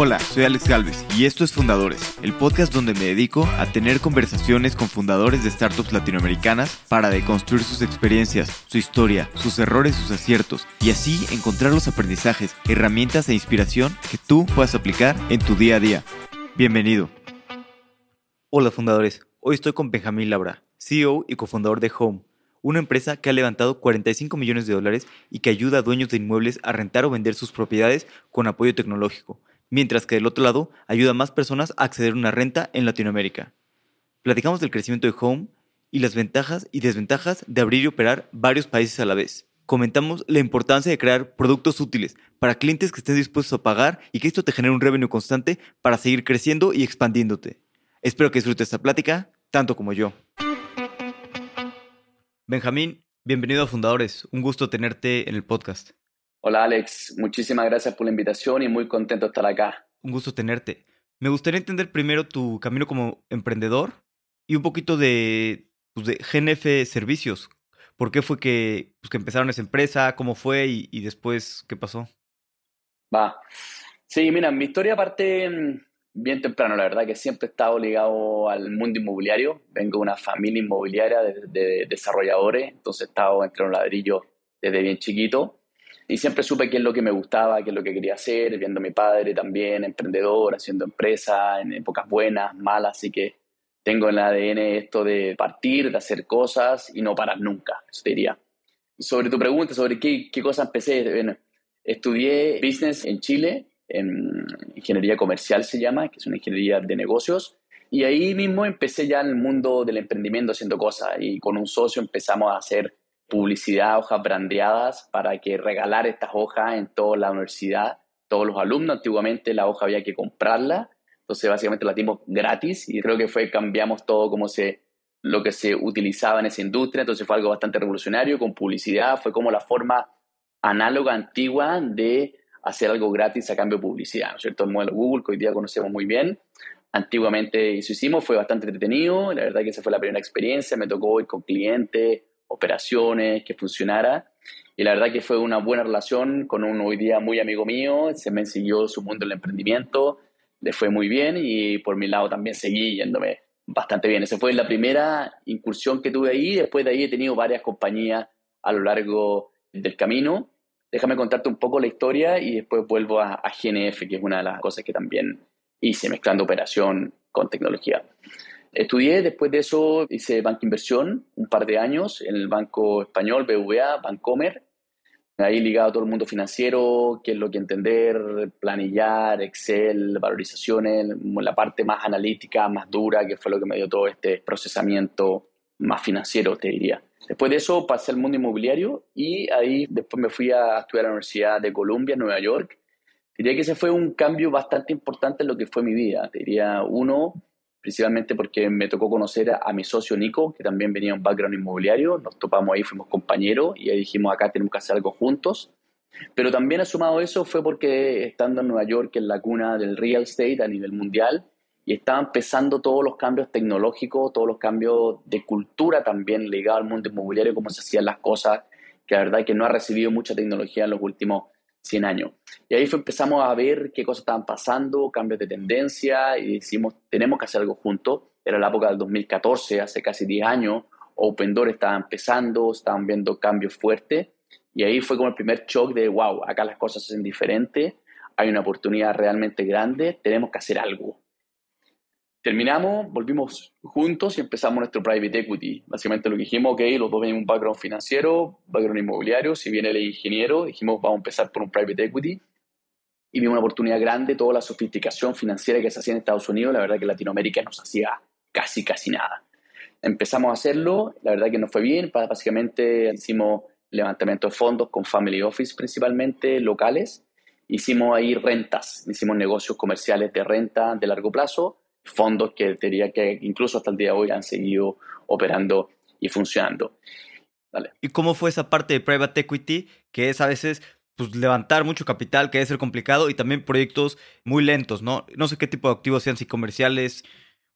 Hola, soy Alex Galvez y esto es Fundadores, el podcast donde me dedico a tener conversaciones con fundadores de startups latinoamericanas para deconstruir sus experiencias, su historia, sus errores, sus aciertos y así encontrar los aprendizajes, herramientas e inspiración que tú puedas aplicar en tu día a día. Bienvenido. Hola fundadores, hoy estoy con Benjamín Labra, CEO y cofundador de Home una empresa que ha levantado 45 millones de dólares y que ayuda a dueños de inmuebles a rentar o vender sus propiedades con apoyo tecnológico, mientras que del otro lado ayuda a más personas a acceder a una renta en Latinoamérica. Platicamos del crecimiento de Home y las ventajas y desventajas de abrir y operar varios países a la vez. Comentamos la importancia de crear productos útiles para clientes que estén dispuestos a pagar y que esto te genere un revenue constante para seguir creciendo y expandiéndote. Espero que disfrutes esta plática tanto como yo. Benjamín, bienvenido a Fundadores. Un gusto tenerte en el podcast. Hola Alex, muchísimas gracias por la invitación y muy contento de estar acá. Un gusto tenerte. Me gustaría entender primero tu camino como emprendedor y un poquito de, pues, de GNF Servicios. ¿Por qué fue que, pues, que empezaron esa empresa? ¿Cómo fue? Y, y después, ¿qué pasó? Va. Sí, mira, mi historia parte mm, bien temprano, la verdad que siempre he estado ligado al mundo inmobiliario. Vengo de una familia inmobiliaria de, desarrolladores, entonces he estado entre los ladrillos desde bien chiquito. Y siempre supe qué es lo que me gustaba, qué es lo que quería hacer, viendo a mi padre también, emprendedor, haciendo empresa en épocas buenas, malas, así que tengo en el ADN esto de partir, de hacer cosas y no parar nunca, eso te diría. Sobre tu pregunta, sobre qué, qué cosas empecé, bueno, estudié business en Chile, en ingeniería comercial se llama, que es una ingeniería de negocios. Y ahí mismo empecé ya en el mundo del emprendimiento haciendo cosas y con un socio empezamos a hacer publicidad, hojas brandeadas para que regalar estas hojas en toda la universidad, todos los alumnos. Antiguamente la hoja había que comprarla, entonces básicamente la dimos gratis y creo que fue, cambiamos todo como se, lo que se utilizaba en esa industria, entonces fue algo bastante revolucionario con publicidad, fue como la forma análoga antigua de hacer algo gratis a cambio de publicidad, ¿no es cierto? El modelo Google, que hoy día conocemos muy bien. Antiguamente eso hicimos, fue bastante entretenido, la verdad que esa fue la primera experiencia, me tocó ir con clientes, operaciones, que funcionara. Y la verdad que fue una buena relación con un hoy día muy amigo mío, se me siguió su mundo del emprendimiento, le fue muy bien y por mi lado también seguí yéndome bastante bien. Esa fue la primera incursión que tuve ahí, después de ahí he tenido varias compañías a lo largo del camino déjame contarte un poco la historia y después vuelvo a, GNF, que es una de las cosas que también hice mezclando operación con tecnología. Estudié, después de eso hice banca inversión un par de años en el Banco Español, BVA, Bancomer, ahí ligado a todo el mundo financiero, qué es lo que entender, planillar, Excel, valorizaciones, la parte más analítica, más dura, que fue lo que me dio todo este procesamiento más financiero, te diría. Después de eso pasé al mundo inmobiliario y ahí después me fui a estudiar a la Universidad de Columbia, Nueva York. Diría que ese fue un cambio bastante importante en lo que fue mi vida. Te diría, uno, principalmente porque me tocó conocer a, mi socio Nico, que también venía un background inmobiliario. Nos topamos ahí, fuimos compañeros y ahí dijimos, acá tenemos que hacer algo juntos. Pero también sumado eso fue porque estando en Nueva York, en la cuna del real estate a nivel mundial, y estaban empezando todos los cambios tecnológicos, todos los cambios de cultura también ligados al mundo inmobiliario, cómo se hacían las cosas, que la verdad es que no ha recibido mucha tecnología en los últimos 100 años. Y ahí fue, empezamos a ver qué cosas estaban pasando, cambios de tendencia, y decimos, tenemos que hacer algo juntos. Era la época del 2014, hace casi 10 años, Open Door estaba empezando, estaban viendo cambios fuertes, y ahí fue como el primer shock de, wow, acá las cosas se hacen diferentes, hay una oportunidad realmente grande, tenemos que hacer algo. Terminamos, volvimos juntos y empezamos nuestro private equity. Básicamente lo que dijimos, ok, los dos tenemos un background financiero, background inmobiliario, si viene el ingeniero, dijimos vamos a empezar por un private equity y vimos una oportunidad grande, toda la sofisticación financiera que se hacía en Estados Unidos, la verdad que Latinoamérica nos hacía casi, casi nada. Empezamos a hacerlo, la verdad que nos fue bien, básicamente hicimos levantamiento de fondos con family office principalmente locales, hicimos ahí rentas, hicimos negocios comerciales de renta de largo plazo, fondos que diría que incluso hasta el día de hoy han seguido operando y funcionando. ¿Y cómo fue esa parte de private equity que es a veces pues, levantar mucho capital, que debe ser complicado, y también proyectos muy lentos, ¿no? No sé qué tipo de activos sean, si comerciales,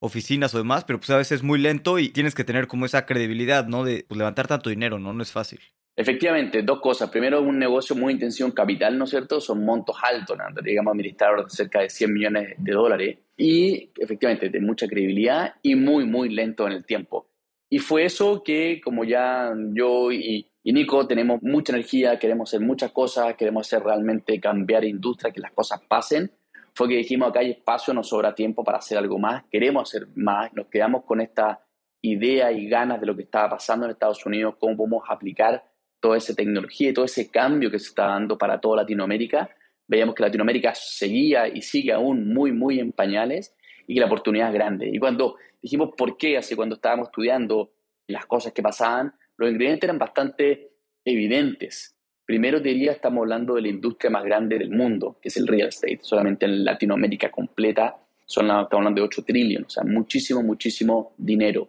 oficinas o demás, pero pues a veces es muy lento y tienes que tener como esa credibilidad, ¿no? De pues, levantar tanto dinero, ¿no? No es fácil. Efectivamente, dos cosas. Primero, un negocio muy intensivo en capital, ¿no es cierto? Son montos altos, ¿no? digamos, administrar cerca de 100 millones de dólares. Y efectivamente, de mucha credibilidad y muy, muy lento en el tiempo. Y fue eso que, como ya yo y, y Nico tenemos mucha energía, queremos hacer muchas cosas, queremos hacer realmente cambiar industria, que las cosas pasen, fue que dijimos acá hay espacio, nos sobra tiempo para hacer algo más, queremos hacer más, nos quedamos con esta idea y ganas de lo que estaba pasando en Estados Unidos, cómo podemos aplicar toda esa tecnología y todo ese cambio que se está dando para toda Latinoamérica. Veíamos que Latinoamérica seguía y sigue aún muy, muy en pañales y que la oportunidad es grande. Y cuando dijimos por qué, así cuando estábamos estudiando las cosas que pasaban, los ingredientes eran bastante evidentes. Primero diría, estamos hablando de la industria más grande del mundo, que es el real estate. Solamente en Latinoamérica completa son, estamos hablando de 8 trillones, o sea, muchísimo, muchísimo dinero.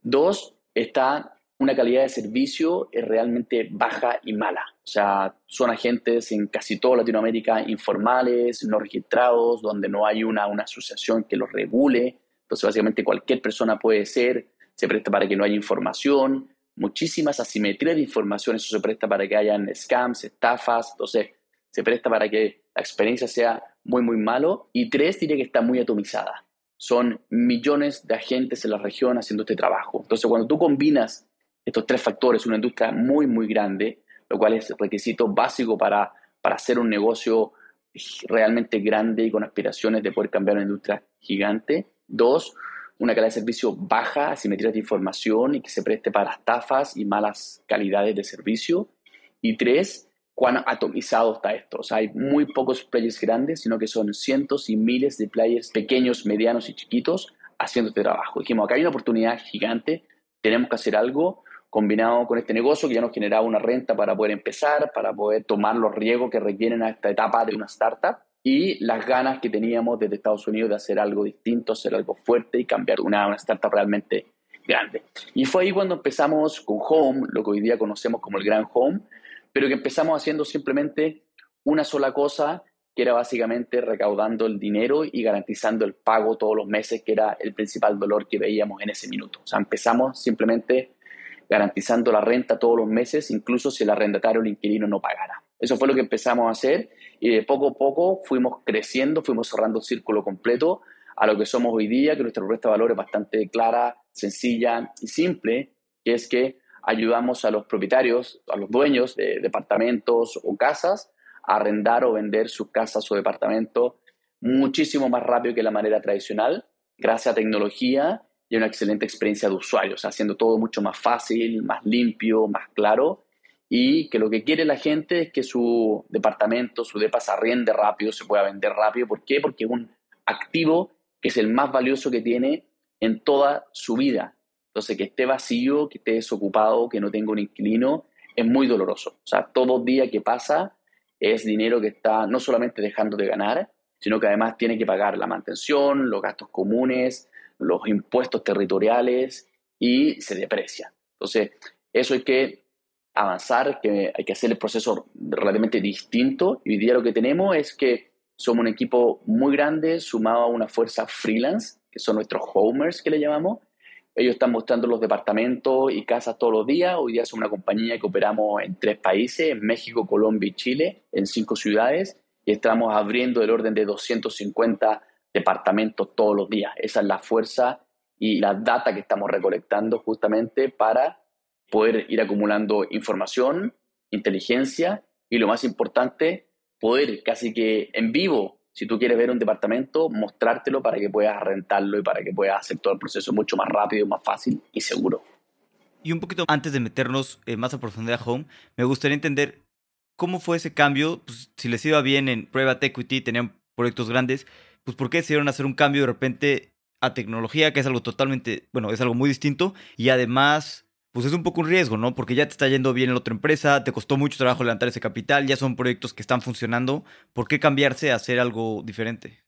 Dos, está una calidad de servicio es realmente baja y mala. O sea, son agentes en casi toda Latinoamérica informales, no registrados, donde no hay una, una asociación que los regule. Entonces, básicamente cualquier persona puede ser, se presta para que no haya información, muchísimas asimetrías de información, eso se presta para que hayan scams, estafas, entonces se presta para que la experiencia sea muy, muy malo. Y tres, diría que está muy atomizada. Son millones de agentes en la región haciendo este trabajo. Entonces, cuando tú combinas estos tres factores, una industria muy, muy grande, lo cual es requisito básico para, para hacer un negocio realmente grande y con aspiraciones de poder cambiar una industria gigante. Dos, una calidad de servicio baja, asimetría de información y que se preste para estafas y malas calidades de servicio. Y tres, cuán atomizado está esto. O sea, hay muy pocos players grandes, sino que son cientos y miles de players pequeños, medianos y chiquitos haciendo este trabajo. Dijimos, acá hay una oportunidad gigante, tenemos que hacer algo combinado con este negocio que ya nos generaba una renta para poder empezar, para poder tomar los riesgos que requieren a esta etapa de una startup y las ganas que teníamos desde Estados Unidos de hacer algo distinto, hacer algo fuerte y cambiar una, una startup realmente grande. Y fue ahí cuando empezamos con Home, lo que hoy día conocemos como el Gran Home, pero que empezamos haciendo simplemente una sola cosa, que era básicamente recaudando el dinero y garantizando el pago todos los meses, que era el principal dolor que veíamos en ese minuto. O sea, empezamos simplemente garantizando la renta todos los meses, incluso si el arrendatario o el inquilino no pagara. Eso fue lo que empezamos a hacer y de poco a poco fuimos creciendo, fuimos cerrando el círculo completo a lo que somos hoy día, que nuestra propuesta de valor es bastante clara, sencilla y simple, que es que ayudamos a los propietarios, a los dueños de departamentos o casas a arrendar o vender sus casas o departamentos muchísimo más rápido que la manera tradicional, gracias a tecnología y una excelente experiencia de usuario, haciendo todo mucho más fácil, más limpio, más claro, y que lo que quiere la gente es que su departamento, su depa se arriende rápido, se pueda vender rápido. ¿Por qué? Porque es un activo que es el más valioso que tiene en toda su vida. Entonces, que esté vacío, que esté desocupado, que no tenga un inquilino, es muy doloroso. O sea, todo día que pasa es dinero que está no solamente dejando de ganar, sino que además tiene que pagar la mantención, los gastos comunes, los impuestos territoriales y se deprecia. Entonces, eso hay que avanzar, que hay que hacer el proceso relativamente distinto. Y hoy día lo que tenemos es que somos un equipo muy grande sumado a una fuerza freelance, que son nuestros homers que le llamamos. Ellos están mostrando los departamentos y casas todos los días. Hoy día somos una compañía que operamos en tres países, México, Colombia y Chile, en cinco ciudades. Y estamos abriendo el orden de 250 departamentos todos los días. Esa es la fuerza y la data que estamos recolectando justamente para poder ir acumulando información, inteligencia y lo más importante, poder casi que en vivo, si tú quieres ver un departamento, mostrártelo para que puedas rentarlo y para que puedas hacer todo el proceso mucho más rápido, más fácil y seguro. Y un poquito antes de meternos eh, más a profundidad Home, me gustaría entender cómo fue ese cambio, pues, si les iba bien en Private Equity, tenían proyectos grandes, pues ¿por qué decidieron hacer un cambio de repente a tecnología, que es algo totalmente, bueno, es algo muy distinto y además, pues es un poco un riesgo, ¿no? Porque ya te está yendo bien en la otra empresa, te costó mucho trabajo levantar ese capital, ya son proyectos que están funcionando, ¿por qué cambiarse a hacer algo diferente?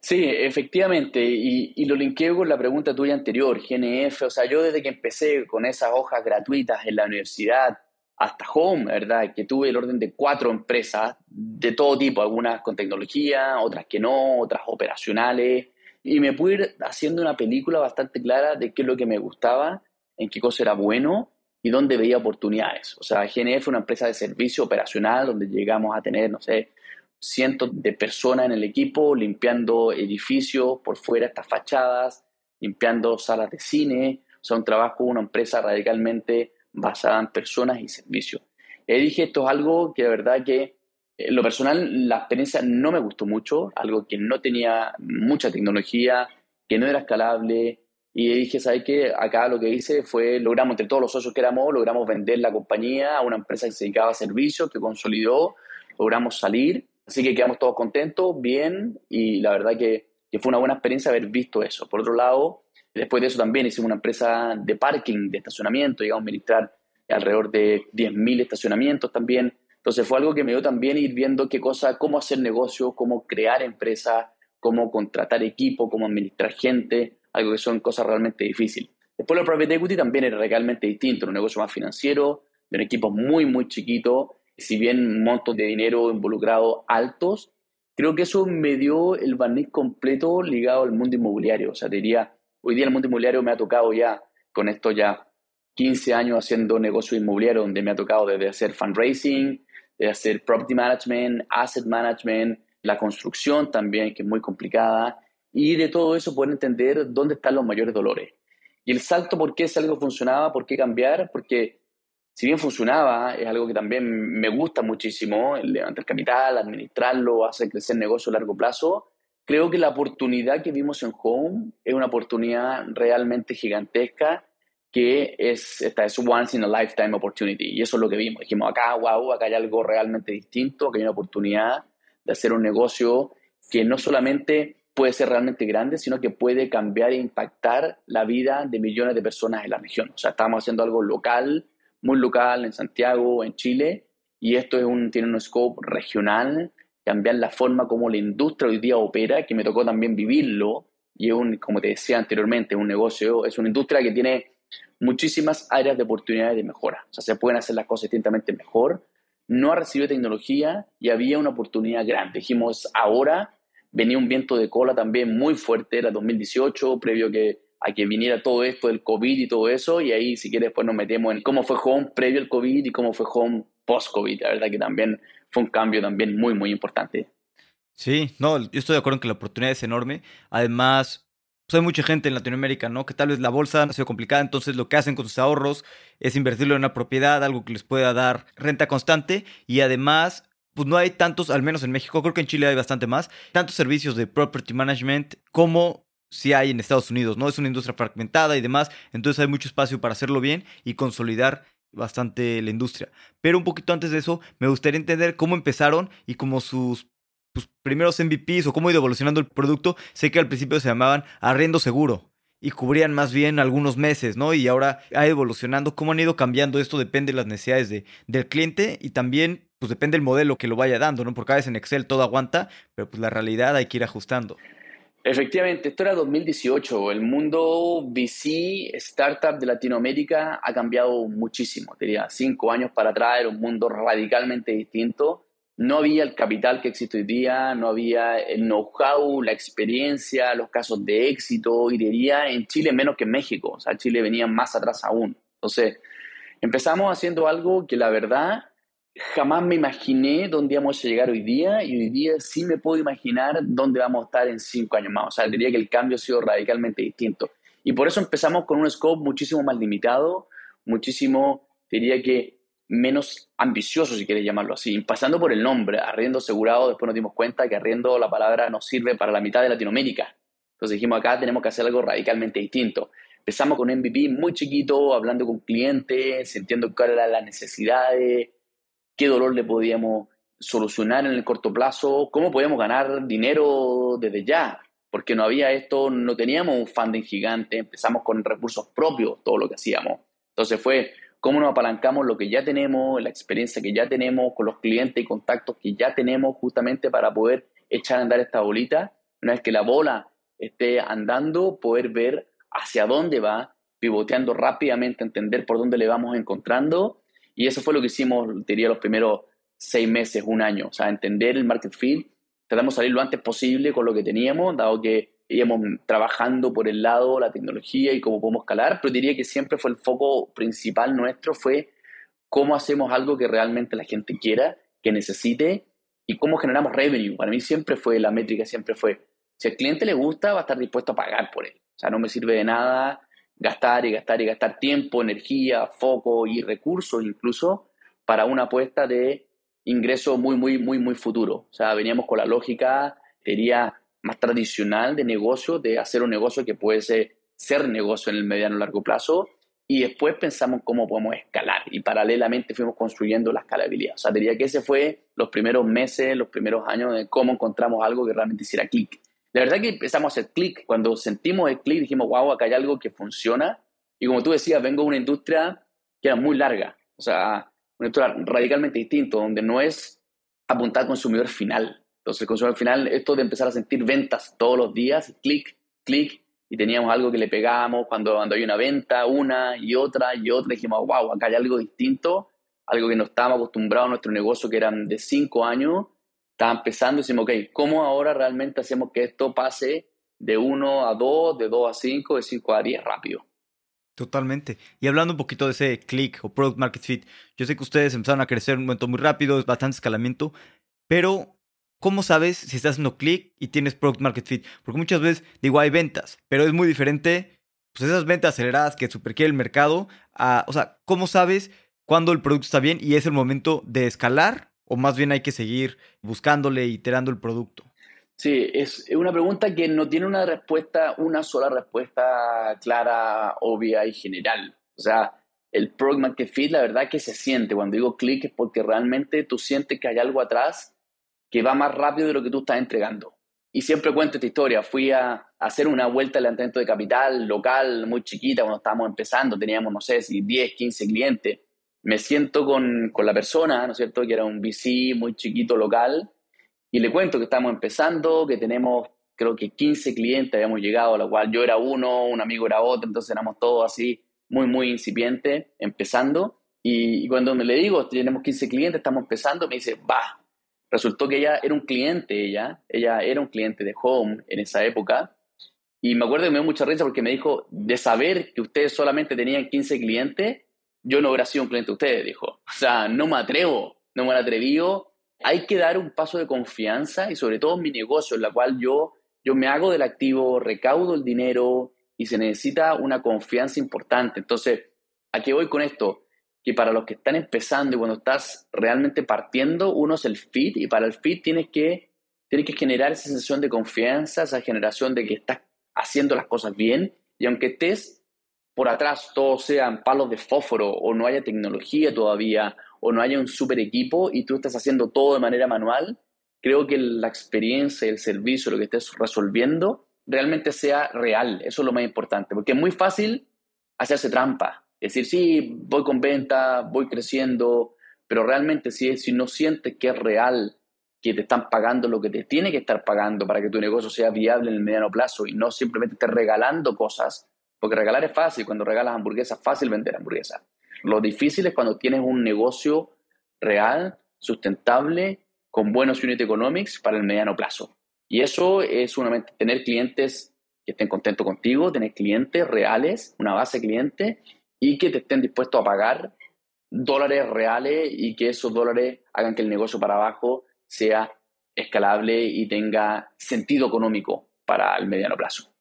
Sí, efectivamente, y, y, lo linkeo con la pregunta tuya anterior, GNF, o sea, yo desde que empecé con esas hojas gratuitas en la universidad, hasta Home, ¿verdad? Que tuve el orden de cuatro empresas de todo tipo, algunas con tecnología, otras que no, otras operacionales, y me pude ir haciendo una película bastante clara de qué es lo que me gustaba, en qué cosa era bueno y dónde veía oportunidades. O sea, GNF fue una empresa de servicio operacional donde llegamos a tener, no sé, cientos de personas en el equipo limpiando edificios por fuera, estas fachadas, limpiando salas de cine. O sea, un trabajo, una empresa radicalmente basada en personas y servicios. Y dije, esto es algo que de verdad que, en lo personal, la experiencia no me gustó mucho, algo que no tenía mucha tecnología, que no era escalable, y dije, ¿sabes qué? Acá lo que hice fue, logramos, entre todos los socios que éramos, logramos vender la compañía a una empresa que se dedicaba a servicios, que consolidó, logramos salir. Así que quedamos todos contentos, bien, y la verdad que, que fue una buena experiencia haber visto eso. Por otro lado, después de eso también hicimos una empresa de parking, de estacionamiento, llegamos a administrar alrededor de 10.000 estacionamientos también. Entonces fue algo que me dio también ir viendo qué cosa, cómo hacer negocio, cómo crear empresas, cómo contratar equipo, cómo administrar gente, algo que son cosas realmente difíciles. Después el private equity también era realmente distinto, un negocio más financiero, de un equipo muy, muy chiquito, si bien montos de dinero involucrado altos, creo que eso me dio el barniz completo ligado al mundo inmobiliario. O sea, diría, hoy día el mundo inmobiliario me ha tocado ya, con esto ya 15 años haciendo negocio inmobiliario, donde me ha tocado desde hacer fundraising, de hacer property management, asset management, la construcción también, que es muy complicada, y de todo eso poder entender dónde están los mayores dolores. Y el salto, ¿por qué es algo funcionaba? ¿Por qué cambiar? Porque si bien funcionaba, es algo que también me gusta muchísimo, el levantar capital, administrarlo, hacer crecer negocio a largo plazo, creo que la oportunidad que vimos en Home es una oportunidad realmente gigantesca que es, esta es once in a lifetime opportunity. Y eso es lo que vimos. Dijimos, acá, wow, acá hay algo realmente distinto, que hay una oportunidad de hacer un negocio que no solamente puede ser realmente grande, sino que puede cambiar e impactar la vida de millones de personas en la región. O sea, estamos haciendo algo local, muy local en Santiago, en Chile, y esto es un, tiene un scope regional, cambiar la forma como la industria hoy día opera, que me tocó también vivirlo, y es un, como te decía anteriormente, un negocio, es una industria que tiene muchísimas áreas de oportunidades de mejora. O sea, se pueden hacer las cosas distintamente mejor. No ha recibido tecnología y había una oportunidad grande. Dijimos, ahora venía un viento de cola también muy fuerte, era 2018, previo que, a que viniera todo esto del COVID y todo eso, y ahí si quieres después nos metemos en cómo fue Home previo al COVID y cómo fue Home post-COVID, la verdad que también fue un cambio también muy, muy importante. Sí, no, yo estoy de acuerdo en que la oportunidad es enorme, además... Pues hay mucha gente en Latinoamérica, ¿no? Que tal vez la bolsa ha sido complicada, entonces lo que hacen con sus ahorros es invertirlo en una propiedad, algo que les pueda dar renta constante y además pues no hay tantos, al menos en México, creo que en Chile hay bastante más, tantos servicios de property management como si hay en Estados Unidos, ¿no? Es una industria fragmentada y demás, entonces hay mucho espacio para hacerlo bien y consolidar bastante la industria. Pero un poquito antes de eso, me gustaría entender cómo empezaron y cómo sus pues, primeros MVPs o cómo ha ido evolucionando el producto. Sé que al principio se llamaban arriendo seguro y cubrían más bien algunos meses, ¿no? Y ahora ha evolucionando. ¿Cómo han ido cambiando? Esto depende de las necesidades de, del cliente y también pues depende del modelo que lo vaya dando, ¿no? Porque a veces en Excel todo aguanta, pero pues la realidad hay que ir ajustando. Efectivamente, esto era 2018. El mundo VC, startup de Latinoamérica ha cambiado muchísimo. Diría, cinco años para atrás era un mundo radicalmente distinto. No había el capital que existe hoy día, no había el know-how, la experiencia, los casos de éxito, y diría en Chile menos que en México. O sea, Chile venía más atrás aún. Entonces, empezamos haciendo algo que la verdad jamás me imaginé dónde íbamos a llegar hoy día y hoy día sí me puedo imaginar dónde vamos a estar en cinco años más. O sea, diría que el cambio ha sido radicalmente distinto. Y por eso empezamos con un scope muchísimo más limitado, muchísimo, diría que menos ambicioso, si quieres llamarlo así. Pasando por el nombre, arriendo asegurado, después nos dimos cuenta que arriendo la palabra nos sirve para la mitad de Latinoamérica. Entonces dijimos, acá tenemos que hacer algo radicalmente distinto. Empezamos con un MVP muy chiquito, hablando con clientes, sintiendo cuáles eran las necesidades, qué dolor le podíamos solucionar en el corto plazo, cómo podíamos ganar dinero desde ya, porque no había esto, no teníamos un funding gigante, empezamos con recursos propios todo lo que hacíamos. Entonces fue cómo nos apalancamos lo que ya tenemos, la experiencia que ya tenemos con los clientes y contactos que ya tenemos justamente para poder echar a andar esta bolita. Una vez que la bola esté andando, poder ver hacia dónde va, pivoteando rápidamente, entender por dónde le vamos encontrando y eso fue lo que hicimos, diría, los primeros seis meses, un año. O sea, entender el market field, tratamos de salir lo antes posible con lo que teníamos, dado que íbamos trabajando por el lado la tecnología y cómo podemos escalar, pero diría que siempre fue el foco principal nuestro fue cómo hacemos algo que realmente la gente quiera, que necesite y cómo generamos revenue. Para mí siempre fue la métrica, siempre fue, si al cliente le gusta, va a estar dispuesto a pagar por él. O sea, no me sirve de nada gastar y gastar y gastar tiempo, energía, foco y recursos incluso para una apuesta de ingreso muy, muy, muy, muy futuro. O sea, veníamos con la lógica, diría, más tradicional de negocio, de hacer un negocio que puede ser, negocio en el mediano y largo plazo, y después pensamos cómo podemos escalar, y paralelamente fuimos construyendo la escalabilidad. O sea, diría que ese fue los primeros meses, los primeros años de cómo encontramos algo que realmente hiciera clic. La verdad que empezamos a hacer clic, cuando sentimos el clic dijimos, wow, acá hay algo que funciona, y como tú decías, vengo de una industria que era muy larga, o sea, una industria radicalmente distinta, donde no es apuntar al consumidor final, entonces, el consumidor final, esto de empezar a sentir ventas todos los días, clic, clic, y teníamos algo que le pegábamos cuando, cuando hay una venta, una y otra y otra, dijimos, wow, acá hay algo distinto, algo que no estábamos acostumbrados a nuestro negocio, que eran de cinco años, estaba empezando y decimos, ok, ¿cómo ahora realmente hacemos que esto pase de uno a dos, de dos a cinco, de cinco a diez rápido? Totalmente. Y hablando un poquito de ese click o product market fit, yo sé que ustedes empezaron a crecer un momento muy rápido, es bastante escalamiento, pero ¿cómo sabes si estás haciendo clic y tienes product market fit? Porque muchas veces digo, hay ventas, pero es muy diferente, pues esas ventas aceleradas que super quiere el mercado, o sea, ¿cómo sabes cuándo el producto está bien y es el momento de escalar o más bien hay que seguir buscándole, iterando el producto? Sí, es una pregunta que no tiene una respuesta, una sola respuesta clara, obvia y general. O sea, el product market fit, la verdad que se siente. Cuando digo clic es porque realmente tú sientes que hay algo atrás que va más rápido de lo que tú estás entregando. Y siempre cuento esta historia. Fui a, hacer una vuelta de levantamiento de capital local muy chiquita cuando estábamos empezando. Teníamos, no sé, si 10, 15 clientes. Me siento con, con la persona, ¿no es cierto?, que era un VC muy chiquito local. Y le cuento que estamos empezando, que tenemos creo que 15 clientes habíamos llegado, a lo cual yo era uno, un amigo era otro, entonces éramos todos así muy, muy incipientes, empezando. Y, y cuando me le digo, tenemos 15 clientes, estamos empezando, me dice, va, Resultó que ella era un cliente, ella, ella era un cliente de Home en esa época. Y me acuerdo que me dio mucha risa porque me dijo, de saber que ustedes solamente tenían 15 clientes, yo no hubiera sido un cliente de ustedes, dijo. O sea, no me atrevo, no me atrevido. Hay que dar un paso de confianza y sobre todo en mi negocio, en la cual yo, yo me hago del activo, recaudo el dinero y se necesita una confianza importante. Entonces, ¿a qué voy con esto? que para los que están empezando y cuando estás realmente partiendo, uno es el fit y para el fit tienes que, tienes que generar esa sensación de confianza, esa generación de que estás haciendo las cosas bien y aunque estés por atrás, todos sean palos de fósforo o no haya tecnología todavía o no haya un super equipo y tú estás haciendo todo de manera manual, creo que la experiencia, el servicio, lo que estés resolviendo, realmente sea real. Eso es lo más importante, porque es muy fácil hacerse trampa es decir, sí, voy con venta, voy creciendo, pero realmente si, si no sientes que es real, que te están pagando lo que te tiene que estar pagando para que tu negocio sea viable en el mediano plazo y no simplemente estés regalando cosas, porque regalar es fácil, cuando regalas hamburguesas es fácil vender hamburguesas. Lo difícil es cuando tienes un negocio real, sustentable, con buenos unit economics para el mediano plazo. Y eso es solamente tener clientes que estén contentos contigo, tener clientes reales, una base de clientes y que te estén dispuestos a pagar dólares reales y que esos dólares hagan que el negocio para abajo sea escalable y tenga sentido económico para el mediano plazo.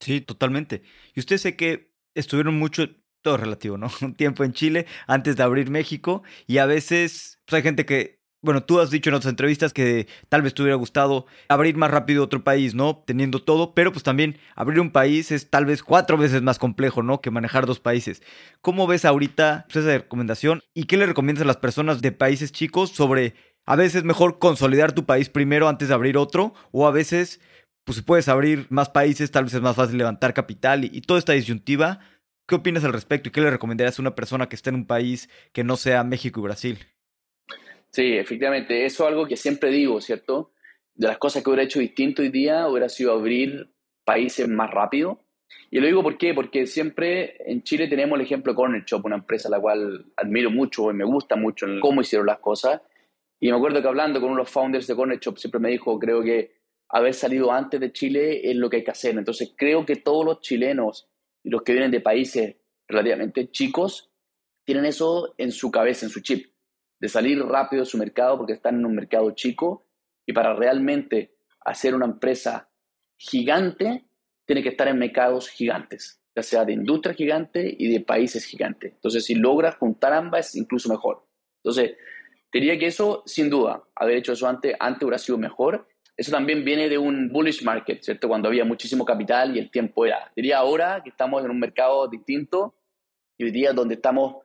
Sí, totalmente. Y usted sé que estuvieron mucho, todo relativo, ¿no? Un tiempo en Chile antes de abrir México y a veces pues, hay gente que bueno, tú has dicho en otras entrevistas que tal vez te hubiera gustado abrir más rápido otro país, ¿no? Teniendo todo, pero pues también abrir un país es tal vez cuatro veces más complejo, ¿no? Que manejar dos países. ¿Cómo ves ahorita pues, esa recomendación y qué le recomiendas a las personas de países chicos sobre a veces mejor consolidar tu país primero antes de abrir otro o a veces, pues si puedes abrir más países, tal vez es más fácil levantar capital y, y toda esta disyuntiva? ¿Qué opinas al respecto y qué le recomendarías a una persona que esté en un país que no sea México y Brasil? Sí, efectivamente, eso es algo que siempre digo, ¿cierto? De las cosas que hubiera hecho distinto hoy día hubiera sido abrir países más rápido. Y lo digo por qué, porque siempre en Chile tenemos el ejemplo de Corner Shop, una empresa a la cual admiro mucho y me gusta mucho cómo hicieron las cosas. Y me acuerdo que hablando con uno de los founders de Corner Shop siempre me dijo, creo que haber salido antes de Chile es lo que hay que hacer. Entonces creo que todos los chilenos y los que vienen de países relativamente chicos tienen eso en su cabeza, en su chip, de salir rápido de su mercado porque están en un mercado chico y para realmente hacer una empresa gigante tiene que estar en mercados gigantes, ya sea de industria gigante y de países gigantes. Entonces, si logras juntar ambas, es incluso mejor. Entonces, diría que eso, sin duda, haber hecho eso antes, antes hubiera sido mejor eso también viene de un bullish market, ¿cierto? Cuando había muchísimo capital y el tiempo era. Diría ahora que estamos en un mercado distinto y hoy día donde estamos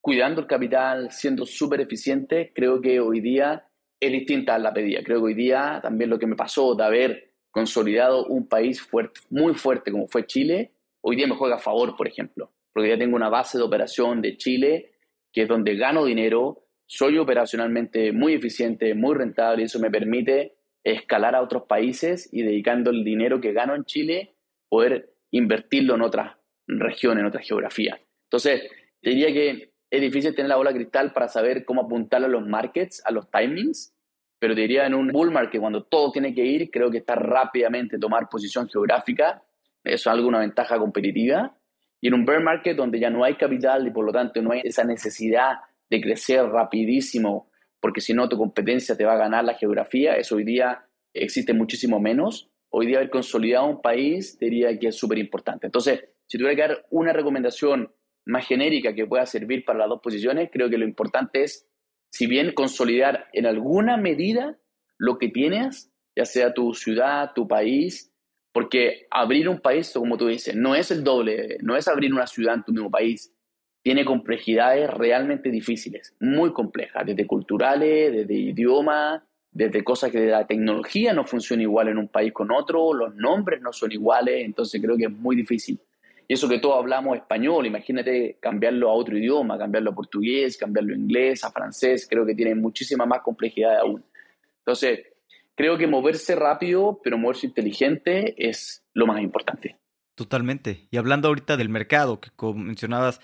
cuidando el capital, siendo súper eficientes, creo que hoy día es distinta la pedida. Creo que hoy día también lo que me pasó de haber consolidado un país fuerte, muy fuerte como fue Chile, hoy día me juega a favor, por ejemplo, porque ya tengo una base de operación de Chile que es donde gano dinero, soy operacionalmente muy eficiente, muy rentable y eso me permite escalar a otros países y dedicando el dinero que gano en Chile, poder invertirlo en otras regiones, en otras geografías. Entonces, te diría que es difícil tener la bola cristal para saber cómo apuntar a los markets, a los timings, pero diría en un bull market, cuando todo tiene que ir, creo que está rápidamente tomar posición geográfica, eso es algo, una ventaja competitiva. Y en un bear market donde ya no hay capital y por lo tanto no hay esa necesidad de crecer rapidísimo porque si no tu competencia te va a ganar la geografía, eso hoy día existe muchísimo menos. Hoy día haber consolidado un país diría que es súper importante. Entonces, si tuviera que dar una recomendación más genérica que pueda servir para las dos posiciones, creo que lo importante es, si bien consolidar en alguna medida lo que tienes, ya sea tu ciudad, tu país, porque abrir un país, como tú dices, no es el doble, no es abrir una ciudad en tu mismo país, tiene complejidades realmente difíciles, muy complejas, desde culturales, desde idioma, desde cosas que la tecnología no funciona igual en un país con otro, los nombres no son iguales, entonces creo que es muy difícil. Y eso que todos hablamos español, imagínate cambiarlo a otro idioma, cambiarlo a portugués, cambiarlo a inglés, a francés, creo que tiene muchísima más complejidad aún. Entonces, creo que moverse rápido, pero moverse inteligente es lo más importante. Totalmente. Y hablando ahorita del mercado, que como mencionabas,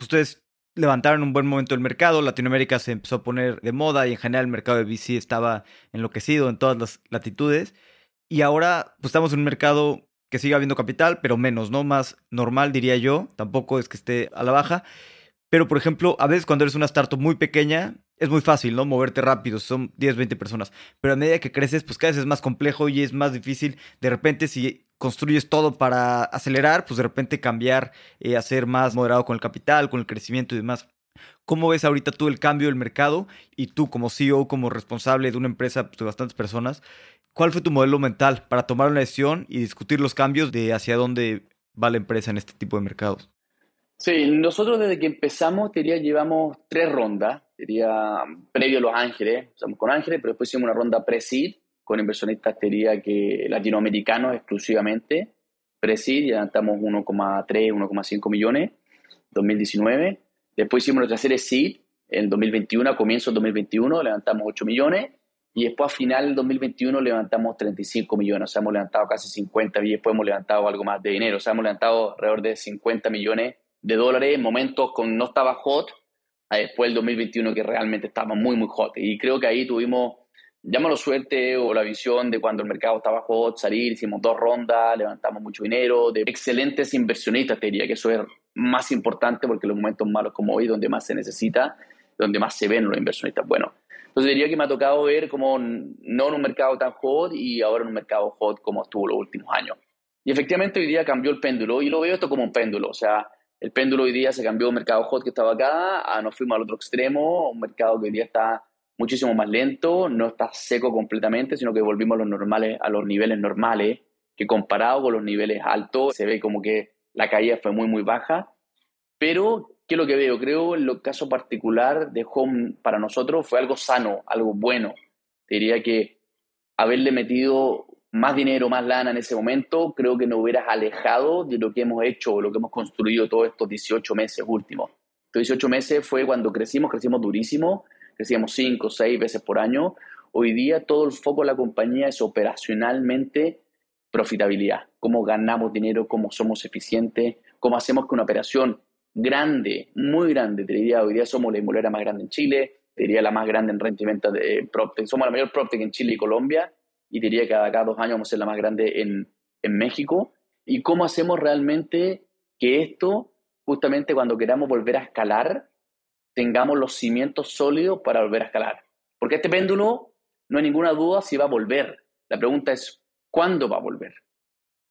ustedes levantaron un buen momento el mercado, Latinoamérica se empezó a poner de moda y en general el mercado de VC estaba enloquecido en todas las latitudes. Y ahora pues estamos en un mercado que sigue habiendo capital, pero menos, ¿no? Más normal, diría yo. Tampoco es que esté a la baja. Pero, por ejemplo, a veces cuando eres una startup muy pequeña, es muy fácil, ¿no? Moverte rápido, son 10, 20 personas. Pero a medida que creces, pues cada vez es más complejo y es más difícil. De repente, si construyes todo para acelerar, pues de repente cambiar, eh, hacer más moderado con el capital, con el crecimiento y demás. ¿Cómo ves ahorita tú el cambio del mercado y tú como CEO, como responsable de una empresa pues, de bastantes personas, cuál fue tu modelo mental para tomar una decisión y discutir los cambios de hacia dónde va la empresa en este tipo de mercados? Sí, nosotros desde que empezamos, diría, llevamos tres rondas, diría, previo a Los Ángeles, empezamos con Ángeles, pero después hicimos una ronda pre-seed, con inversionistas, diría que latinoamericanos exclusivamente, pre-seed, levantamos 1,3, 1,5 millones, 2019, después hicimos nuestra serie seed, en 2021, a comienzo del 2021, levantamos 8 millones, y después a final del 2021 levantamos 35 millones, o sea, hemos levantado casi 50 y después hemos levantado algo más de dinero, o sea, hemos levantado alrededor de 50 millones de dólares en momentos con no estaba hot, después del 2021 que realmente estaba muy, muy hot. Y creo que ahí tuvimos, llámalo suerte o la visión de cuando el mercado estaba hot, salir, hicimos dos rondas, levantamos mucho dinero, de excelentes inversionistas, te diría que eso es más importante porque los momentos malos como hoy, donde más se necesita, donde más se ven los inversionistas bueno Entonces diría que me ha tocado ver como no en un mercado tan hot y ahora en un mercado hot como estuvo los últimos años. Y efectivamente hoy día cambió el péndulo y lo veo esto como un péndulo, o sea, el péndulo hoy día se cambió de un mercado hot que estaba acá, a nos fuimos al otro extremo, un mercado que hoy día está muchísimo más lento, no está seco completamente, sino que volvimos a los, normales, a los niveles normales, que comparado con los niveles altos se ve como que la caída fue muy, muy baja. Pero, ¿qué es lo que veo? Creo en el caso particular de Home para nosotros fue algo sano, algo bueno. Diría que haberle metido más dinero, más lana en ese momento, creo que nos hubieras alejado de lo que hemos hecho lo que hemos construido todos estos 18 meses últimos. Estos 18 meses fue cuando crecimos, crecimos durísimo, crecíamos 5 o 6 veces por año. Hoy día todo el foco de la compañía es operacionalmente profitabilidad, cómo ganamos dinero, cómo somos eficientes, cómo hacemos que una operación grande, muy grande, te diría, hoy día somos la inmobiliaria más grande en Chile, te diría la más grande en rendimiento de PropTech, somos la mayor PropTech en Chile y Colombia, y diría que cada, dos años vamos a ser la más grande en, en México. ¿Y cómo hacemos realmente que esto, justamente cuando queramos volver a escalar, tengamos los cimientos sólidos para volver a escalar? Porque este péndulo, no hay ninguna duda si va a volver. La pregunta es, ¿cuándo va a volver?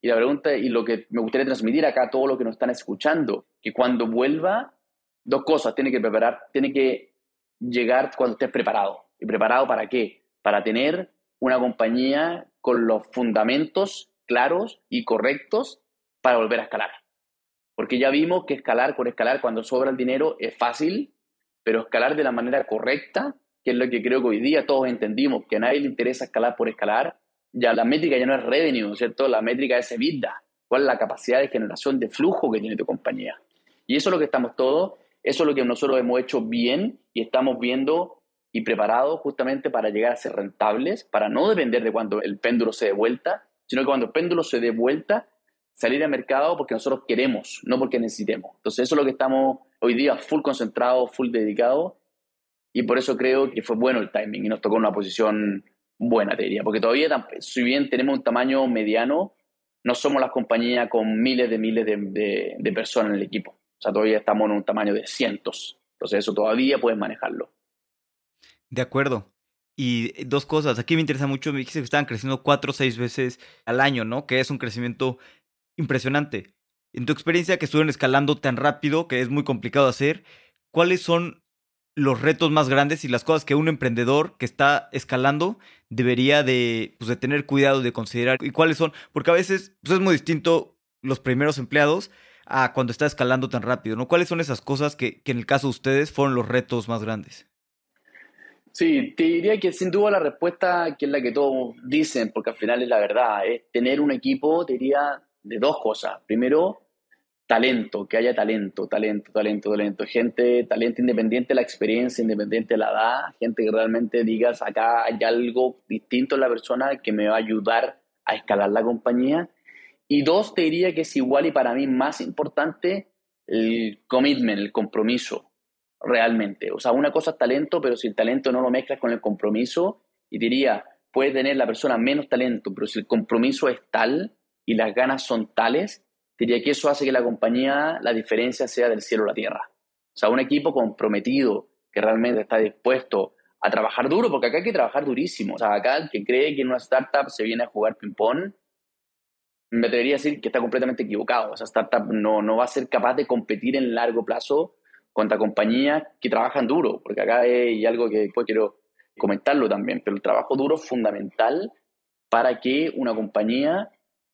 Y la pregunta, y lo que me gustaría transmitir acá a todos los que nos están escuchando, que cuando vuelva, dos cosas, tiene que preparar, tiene que llegar cuando estés preparado. ¿Y preparado para qué? Para tener una compañía con los fundamentos claros y correctos para volver a escalar. Porque ya vimos que escalar por escalar cuando sobra el dinero es fácil, pero escalar de la manera correcta, que es lo que creo que hoy día todos entendimos, que a nadie le interesa escalar por escalar, ya la métrica ya no es revenue, ¿cierto? La métrica es EBITDA. ¿Cuál es la capacidad de generación de flujo que tiene tu compañía? Y eso es lo que estamos todos, eso es lo que nosotros hemos hecho bien y estamos viendo y preparados justamente para llegar a ser rentables, para no depender de cuando el péndulo se dé vuelta, sino que cuando el péndulo se dé vuelta, salir al mercado porque nosotros queremos, no porque necesitemos. Entonces eso es lo que estamos hoy día full concentrados, full dedicados, y por eso creo que fue bueno el timing y nos tocó una posición buena, te diría, porque todavía, si bien tenemos un tamaño mediano, no somos las compañías con miles de miles de, de, personas en el equipo. O sea, todavía estamos en un tamaño de cientos. Entonces, eso todavía puedes manejarlo. De acuerdo. Y dos cosas, aquí me interesa mucho, me dijiste que estaban creciendo cuatro o seis veces al año, ¿no? Que es un crecimiento impresionante. En tu experiencia que estuvieron escalando tan rápido, que es muy complicado hacer, ¿cuáles son los retos más grandes y las cosas que un emprendedor que está escalando debería de, pues, de tener cuidado de considerar y cuáles son, porque a veces pues, es muy distinto los primeros empleados a cuando está escalando tan rápido, ¿no? ¿Cuáles son esas cosas que, que en el caso de ustedes fueron los retos más grandes? Sí, te diría que sin duda la respuesta, que es la que todos dicen, porque al final es la verdad, es tener un equipo, te diría, de dos cosas. Primero, talento, que haya talento, talento, talento, talento, gente, talento independiente de la experiencia, independiente de la edad, gente que realmente digas, acá hay algo distinto en la persona que me va a ayudar a escalar la compañía. Y dos, te diría que es igual y para mí más importante el commitment, el compromiso, realmente. O sea, una cosa es talento, pero si el talento no lo mezclas con el compromiso, y diría, puede tener la persona menos talento, pero si el compromiso es tal y las ganas son tales, diría que eso hace que la compañía, la diferencia sea del cielo a la tierra. O sea, un equipo comprometido que realmente está dispuesto a trabajar duro, porque acá hay que trabajar durísimo. O sea, acá el que cree que en una startup se viene a jugar ping-pong, me debería decir que está completamente equivocado. Esa startup no, no va a ser capaz de competir en largo plazo contra compañías que trabajan duro, porque acá hay algo que después quiero comentarlo también, pero el trabajo duro es fundamental para que una compañía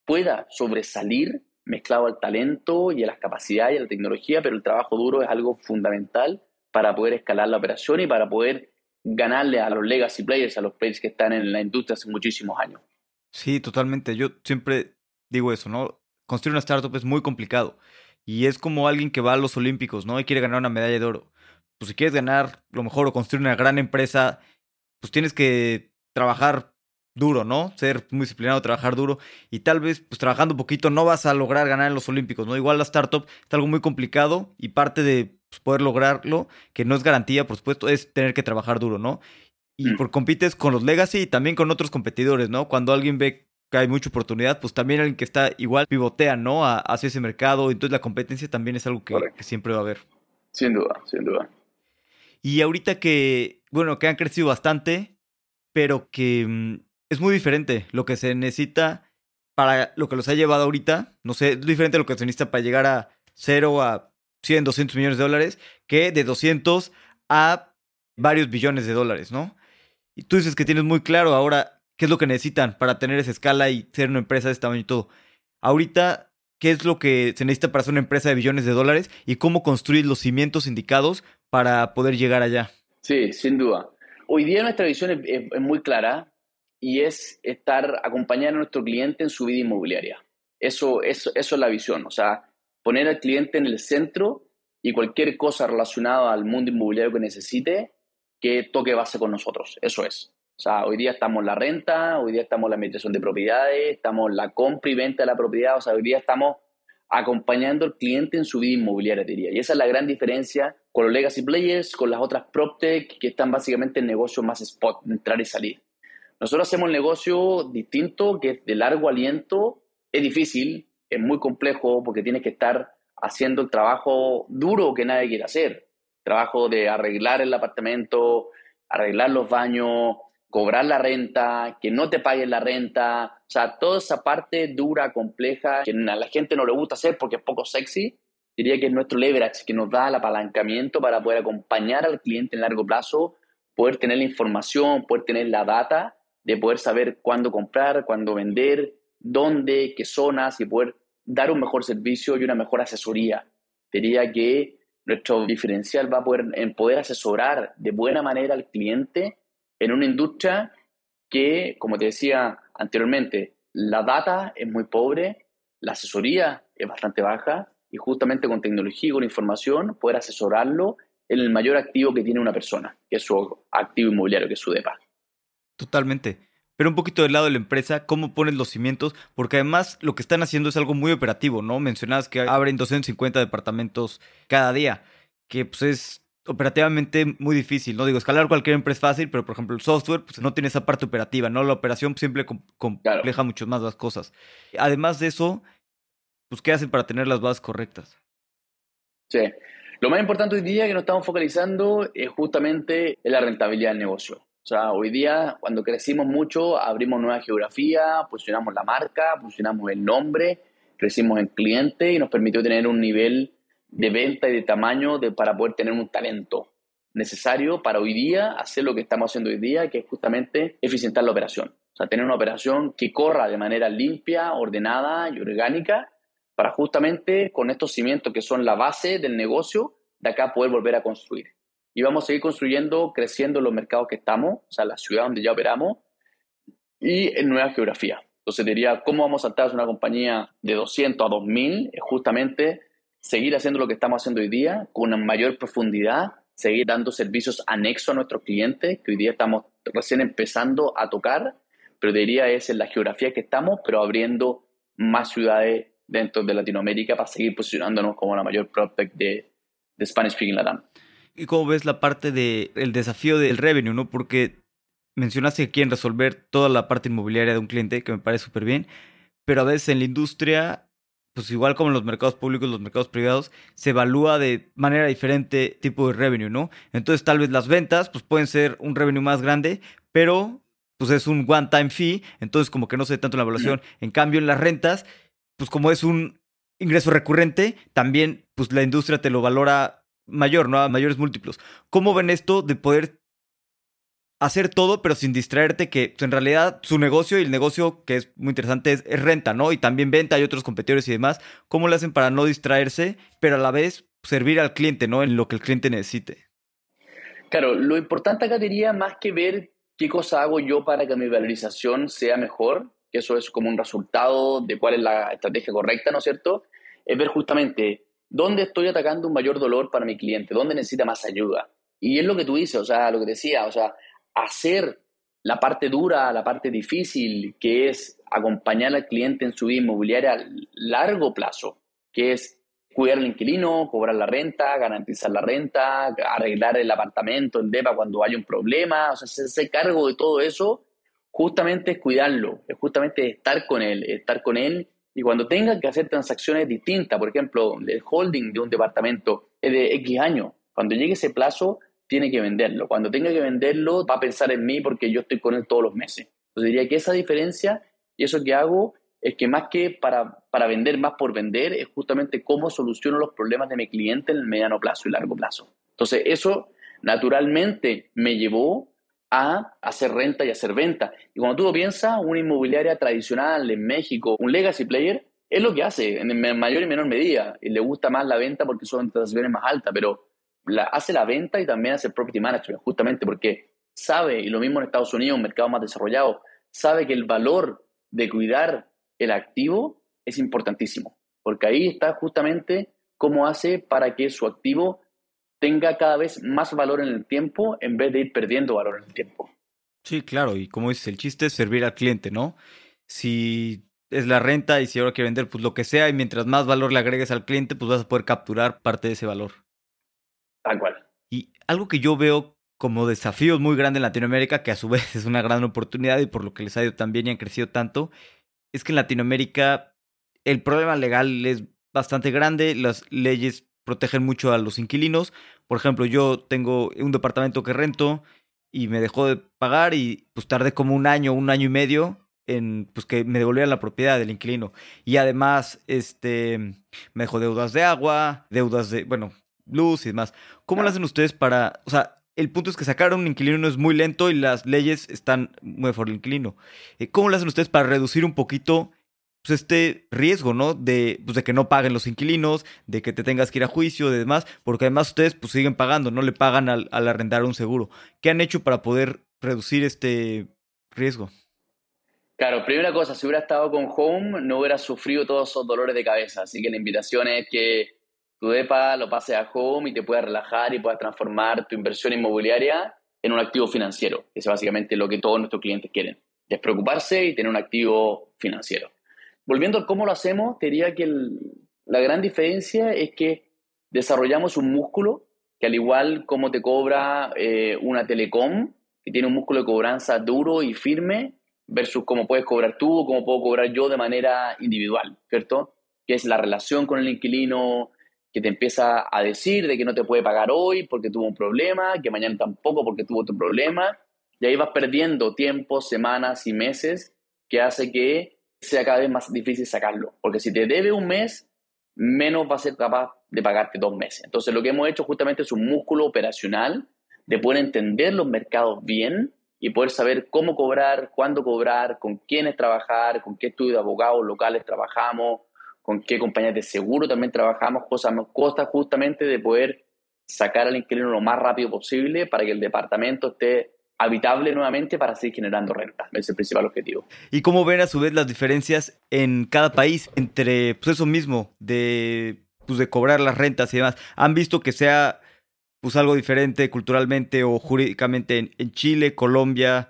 pueda sobresalir mezclado al talento y a las capacidades y a la tecnología, pero el trabajo duro es algo fundamental para poder escalar la operación y para poder ganarle a los legacy players, a los players que están en la industria hace muchísimos años. Sí, totalmente. Yo siempre digo eso, ¿no? Construir una startup es muy complicado y es como alguien que va a los Olímpicos, ¿no? Y quiere ganar una medalla de oro. Pues si quieres ganar lo mejor o construir una gran empresa, pues tienes que trabajar duro, ¿no? Ser muy disciplinado, trabajar duro y tal vez pues trabajando un poquito no vas a lograr ganar en los Olímpicos, ¿no? Igual la startup es algo muy complicado y parte de pues, poder lograrlo, que no es garantía, por supuesto, es tener que trabajar duro, ¿no? Y mm. por compites con los legacy y también con otros competidores, ¿no? Cuando alguien ve que hay mucha oportunidad, pues también alguien que está igual pivotea, ¿no? hacia ese mercado, entonces la competencia también es algo que, que siempre va a haber. Sin duda, sin duda. Y ahorita que, bueno, que han crecido bastante, pero que mm, es muy diferente lo que se necesita para lo que los ha llevado ahorita. No sé, es diferente lo que se necesita para llegar a 0 a 100, 200 millones de dólares que de 200 a varios billones de dólares, ¿no? Y tú dices que tienes muy claro ahora qué es lo que necesitan para tener esa escala y ser una empresa de este tamaño y todo. Ahorita, ¿qué es lo que se necesita para ser una empresa de billones de dólares y cómo construir los cimientos indicados para poder llegar allá? Sí, sin duda. Hoy día nuestra visión es muy clara y es estar acompañando a nuestro cliente en su vida inmobiliaria. Eso es la visión, o sea, poner al cliente en el centro y cualquier cosa relacionada al mundo inmobiliario que necesite, que toque base con nosotros. Eso es. O sea, hoy día estamos en la renta, hoy día estamos en la administración de propiedades, estamos en la compra y venta de la propiedad, o sea, hoy día estamos acompañando al cliente en su vida inmobiliaria, diría. Y esa es la gran diferencia con los legacy players, con las otras PropTech, que están básicamente en negocios más spot, entrar y salir. Nosotros hacemos un negocio distinto, que es de largo aliento, es difícil, es muy complejo porque tienes que estar haciendo el trabajo duro que nadie quiere hacer. Trabajo de arreglar el apartamento, arreglar los baños, cobrar la renta, que no te paguen la renta, o sea, toda esa parte dura, compleja, que a la gente no le gusta hacer porque es poco sexy, diría que es nuestro leverage, que nos da el apalancamiento para poder acompañar al cliente en largo plazo, poder tener la información, poder tener la data de poder saber cuándo comprar, cuándo vender, dónde, qué zonas y poder dar un mejor servicio y una mejor asesoría. Diría que nuestro diferencial va a poder, poder asesorar de buena manera al cliente en una industria que, como te decía anteriormente, la data es muy pobre, la asesoría es bastante baja y justamente con tecnología y con información poder asesorarlo en el mayor activo que tiene una persona, que es su activo inmobiliario, que es su DEPA. Totalmente. Pero un poquito del lado de la empresa, ¿cómo ponen los cimientos? Porque además lo que están haciendo es algo muy operativo, ¿no? Mencionabas que abren 250 departamentos cada día, que pues es operativamente muy difícil, ¿no? Digo, escalar cualquier empresa es fácil, pero por ejemplo el software pues, no tiene esa parte operativa, ¿no? La operación siempre compleja mucho más las cosas. Además de eso, pues ¿qué hacen para tener las bases correctas? Sí. Lo más importante hoy día que nos estamos focalizando es justamente en la rentabilidad del negocio. O sea, hoy día, cuando crecimos mucho, abrimos nueva geografía, posicionamos la marca, posicionamos el nombre, crecimos en cliente y nos permitió tener un nivel de venta y de tamaño de, para poder tener un talento necesario para hoy día hacer lo que estamos haciendo hoy día, que es justamente eficientar la operación. O sea, tener una operación que corra de manera limpia, ordenada y orgánica para justamente con estos cimientos que son la base del negocio, de acá poder volver a construir. Y vamos a seguir construyendo, creciendo los mercados que estamos, o sea, la ciudad donde ya operamos y en nueva geografía. Entonces diría, ¿cómo vamos a saltar de una compañía de 200 a 2000? Es justamente seguir haciendo lo que estamos haciendo hoy día con una mayor profundidad, seguir dando servicios anexos a nuestros clientes, que hoy día estamos recién empezando a tocar, pero diría es en la geografía que estamos, pero abriendo más ciudades dentro de Latinoamérica para seguir posicionándonos como la mayor prospect de, de Spanish Speaking Latam. ¿Y cómo ves la parte del el desafío del revenue, no? Porque mencionaste que quieren resolver toda la parte inmobiliaria de un cliente, que me parece súper bien, pero a veces en la industria pues igual como en los mercados públicos, los mercados privados, se evalúa de manera diferente tipo de revenue, ¿no? Entonces tal vez las ventas pues pueden ser un revenue más grande, pero pues es un one time fee, entonces como que no se ve tanto la evaluación. En cambio en las rentas, pues como es un ingreso recurrente, también pues la industria te lo valora mayor, ¿no? A mayores múltiplos. ¿Cómo ven esto de poder hacer todo, pero sin distraerte, que en realidad su negocio y el negocio que es muy interesante es, renta, ¿no? Y también venta, hay otros competidores y demás. ¿Cómo le hacen para no distraerse, pero a la vez servir al cliente, ¿no? En lo que el cliente necesite. Claro, lo importante acá diría más que ver qué cosa hago yo para que mi valorización sea mejor, que eso es como un resultado de cuál es la estrategia correcta, ¿no es cierto? Es ver justamente dónde estoy atacando un mayor dolor para mi cliente, dónde necesita más ayuda. Y es lo que tú dices, o sea, lo que decía, o sea, hacer la parte dura, la parte difícil, que es acompañar al cliente en su vida inmobiliaria a largo plazo, que es cuidar al inquilino, cobrar la renta, garantizar la renta, arreglar el apartamento, el DEPA cuando hay un problema, o sea, hacerse cargo de todo eso, justamente es cuidarlo, es justamente estar con él, estar con él y cuando tenga que hacer transacciones distintas, por ejemplo, el holding de un departamento es de X años, cuando llegue ese plazo, tiene que venderlo. Cuando tenga que venderlo, va a pensar en mí porque yo estoy con él todos los meses. Entonces diría que esa diferencia y eso que hago es que más que para, para vender más por vender, es justamente cómo soluciono los problemas de mi cliente en el mediano plazo y largo plazo. Entonces eso naturalmente me llevó a hacer renta y hacer venta. Y cuando tú lo piensas, una inmobiliaria tradicional en México, un legacy player, es lo que hace en mayor y menor medida. Y le gusta más la venta porque son transacciones más altas, pero hace la venta y también hace property management, justamente porque sabe, y lo mismo en Estados Unidos, un mercado más desarrollado, sabe que el valor de cuidar el activo es importantísimo, porque ahí está justamente cómo hace para que su activo tenga cada vez más valor en el tiempo en vez de ir perdiendo valor en el tiempo. Sí, claro, y como dices, el chiste es servir al cliente, ¿no? Si es la renta y si ahora quiere vender, pues lo que sea, y mientras más valor le agregues al cliente, pues vas a poder capturar parte de ese valor. Tal cual. Y algo que yo veo como desafíos muy grandes en Latinoamérica, que a su vez es una gran oportunidad y por lo que les ha ido tan bien y han crecido tanto, es que en Latinoamérica el problema legal es bastante grande, las leyes protegen mucho a los inquilinos. Por ejemplo, yo tengo un departamento que rento y me dejó de pagar y pues tardé como un año, un año y medio en pues que me devolvieran la propiedad del inquilino. Y además, este me dejó deudas de agua, deudas de, bueno, luz y demás. ¿Cómo lo hacen ustedes para, o sea, el punto es que sacar a un inquilino es muy lento y las leyes están muy a favor del inquilino. Eh, ¿Cómo lo hacen ustedes para reducir un poquito pues, este riesgo, ¿no? De, pues, de que no paguen los inquilinos, de que te tengas que ir a juicio y demás, porque además ustedes pues siguen pagando, no le pagan al, al arrendar un seguro. ¿Qué han hecho para poder reducir este riesgo? Claro, primera cosa, si hubiera estado con Home, no hubiera sufrido todos esos dolores de cabeza. Así que la invitación es que tu DEPA lo pases a Home y te puedas relajar y puedas transformar tu inversión inmobiliaria en un activo financiero. Eso es básicamente lo que todos nuestros clientes quieren. Despreocuparse y tener un activo financiero. Volviendo a cómo lo hacemos, te diría que la gran diferencia es que desarrollamos un músculo que al igual como te cobra eh, una telecom, que tiene un músculo de cobranza duro y firme, versus cómo puedes cobrar tú o cómo puedo cobrar yo de manera individual, ¿cierto? Que es la relación con el inquilino, que te empieza a decir de que no te puede pagar hoy porque tuvo un problema, que mañana tampoco porque tuvo otro problema, y ahí vas perdiendo tiempo, semanas y meses, que hace que sea cada vez más difícil sacarlo, porque si te debe un mes, menos va a ser capaz de pagarte dos meses. Entonces lo que hemos hecho justamente es un músculo operacional de poder entender los mercados bien y poder saber cómo cobrar, cuándo cobrar, con quiénes trabajar, con qué estudio de abogados locales trabajamos, con qué compañías de seguro también trabajamos, cosas nos costa justamente de poder sacar al inquilino lo más rápido posible para que el departamento esté habitable nuevamente para seguir generando renta. Ese es el principal objetivo. ¿Y cómo ven a su vez las diferencias en cada país entre pues eso mismo de, pues, de cobrar las rentas y demás? ¿Han visto que sea pues algo diferente culturalmente o jurídicamente en, Chile, Colombia,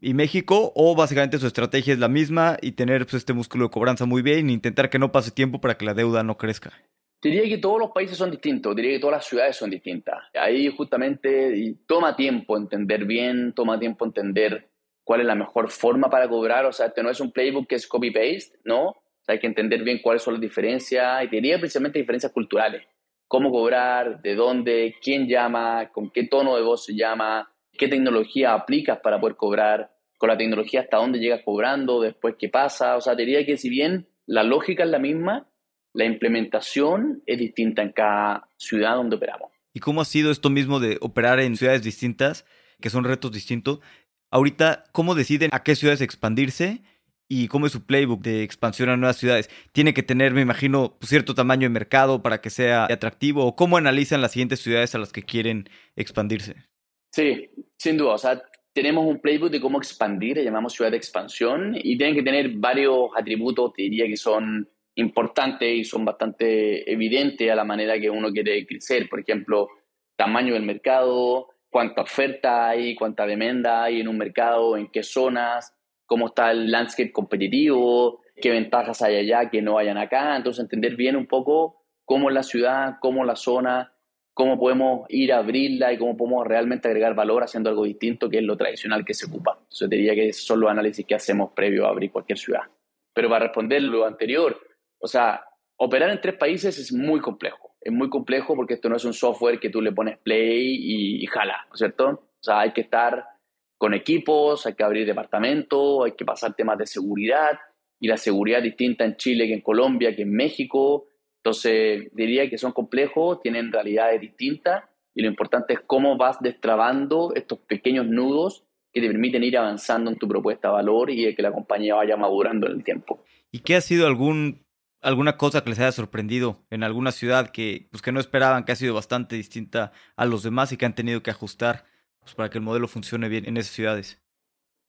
y México, o básicamente su estrategia es la misma y tener pues, este músculo de cobranza muy bien e intentar que no pase tiempo para que la deuda no crezca? Diría que todos los países son distintos, diría que todas las ciudades son distintas. Ahí justamente toma tiempo entender bien, toma tiempo entender cuál es la mejor forma para cobrar. O sea, este no es un playbook que es copy-paste, ¿no? hay que entender bien cuáles son las diferencias y diría principalmente diferencias culturales. Cómo cobrar, de dónde, quién llama, con qué tono de voz se llama, qué tecnología aplicas para poder cobrar, con la tecnología hasta dónde llegas cobrando, después qué pasa. O sea, diría que si bien la lógica es la misma, la implementación es distinta en cada ciudad donde operamos. ¿Y cómo ha sido esto mismo de operar en ciudades distintas, que son retos distintos? Ahorita, ¿cómo deciden a qué ciudades expandirse? ¿Y cómo es su playbook de expansión a nuevas ciudades? ¿Tiene que tener, me imagino, cierto tamaño de mercado para que sea atractivo? ¿O cómo analizan las siguientes ciudades a las que quieren expandirse? Sí, sin duda. O sea, tenemos un playbook de cómo expandir, le llamamos ciudad de expansión, y tienen que tener varios atributos, te diría que son importantes y son bastante evidentes a la manera que uno quiere crecer. Por ejemplo, tamaño del mercado, cuánta oferta hay, cuánta demanda hay en un mercado, en qué zonas, cómo está el landscape competitivo, qué ventajas hay allá que no hayan acá. Entonces, entender bien un poco cómo es la ciudad, cómo la zona, cómo podemos ir a abrirla y cómo podemos realmente agregar valor haciendo algo distinto que es lo tradicional que se ocupa. Entonces diría que son los análisis que hacemos previo a abrir cualquier ciudad. Pero para responder lo anterior, o sea, operar en tres países es muy complejo. Es muy complejo porque esto no es un software que tú le pones play y, jala, ¿no es cierto? O sea, hay que estar con equipos, hay que abrir departamentos, hay que pasar temas de seguridad y la seguridad distinta en Chile que en Colombia, que en México, entonces, diría que son complejos, tienen realidades distintas y lo importante es cómo vas destrabando estos pequeños nudos que te permiten ir avanzando en tu propuesta de valor y que la compañía vaya madurando en el tiempo. ¿Y qué ha sido algún, alguna cosa que les haya sorprendido en alguna ciudad que, pues, que no esperaban, que ha sido bastante distinta a los demás y que han tenido que ajustar pues, para que el modelo funcione bien en esas ciudades?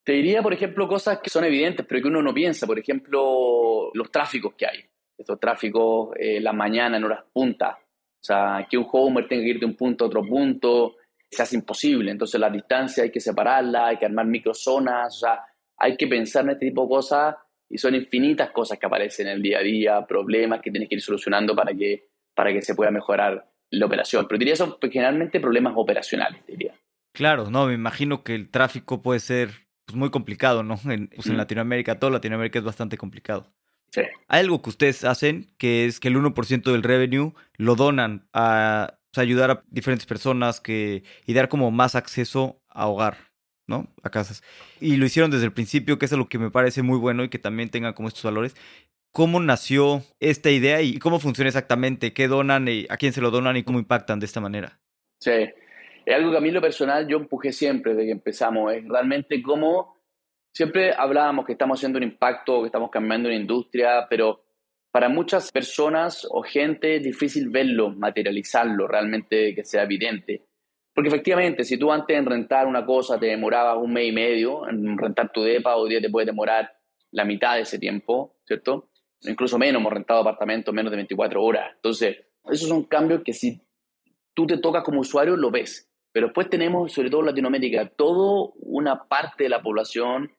Te diría, por ejemplo, cosas que son evidentes, pero que uno no piensa. Por ejemplo, los tráficos que hay estos tráficos eh, la mañana en horas punta. O sea, que un homer tenga que ir de un punto a otro punto, se hace imposible. Entonces la distancia hay que separarla, hay que armar microzonas, o sea, hay que pensar en este tipo de cosas y son infinitas cosas que aparecen en el día a día, problemas que tienes que ir solucionando para que, para que se pueda mejorar la operación. Pero diría son generalmente problemas operacionales, diría. Claro, no, me imagino que el tráfico puede ser pues, muy complicado, ¿no? En, pues, en Latinoamérica, todo Latinoamérica es bastante complicado. Sí. Hay algo que ustedes hacen, que es que el 1% del revenue lo donan a ayudar a diferentes personas que, y dar como más acceso a hogar, ¿no? A casas. Y lo hicieron desde el principio, que es lo que me parece muy bueno y que también tengan como estos valores. ¿Cómo nació esta idea y cómo funciona exactamente? ¿Qué donan y a quién se lo donan y cómo impactan de esta manera? Sí, es algo que a mí lo personal yo empujé siempre desde que empezamos. Es realmente cómo siempre hablábamos que estamos haciendo un impacto, que estamos cambiando una industria, pero para muchas personas o gente es difícil verlo, materializarlo, realmente que sea evidente. Porque efectivamente, si tú antes en rentar una cosa te demorabas un mes y medio, en rentar tu depa, hoy día te puede demorar la mitad de ese tiempo, ¿cierto? Incluso menos, hemos rentado apartamentos menos de 24 horas. Entonces, esos son cambios que si tú te tocas como usuario, lo ves. Pero después tenemos, sobre todo en Latinoamérica, toda una parte de la población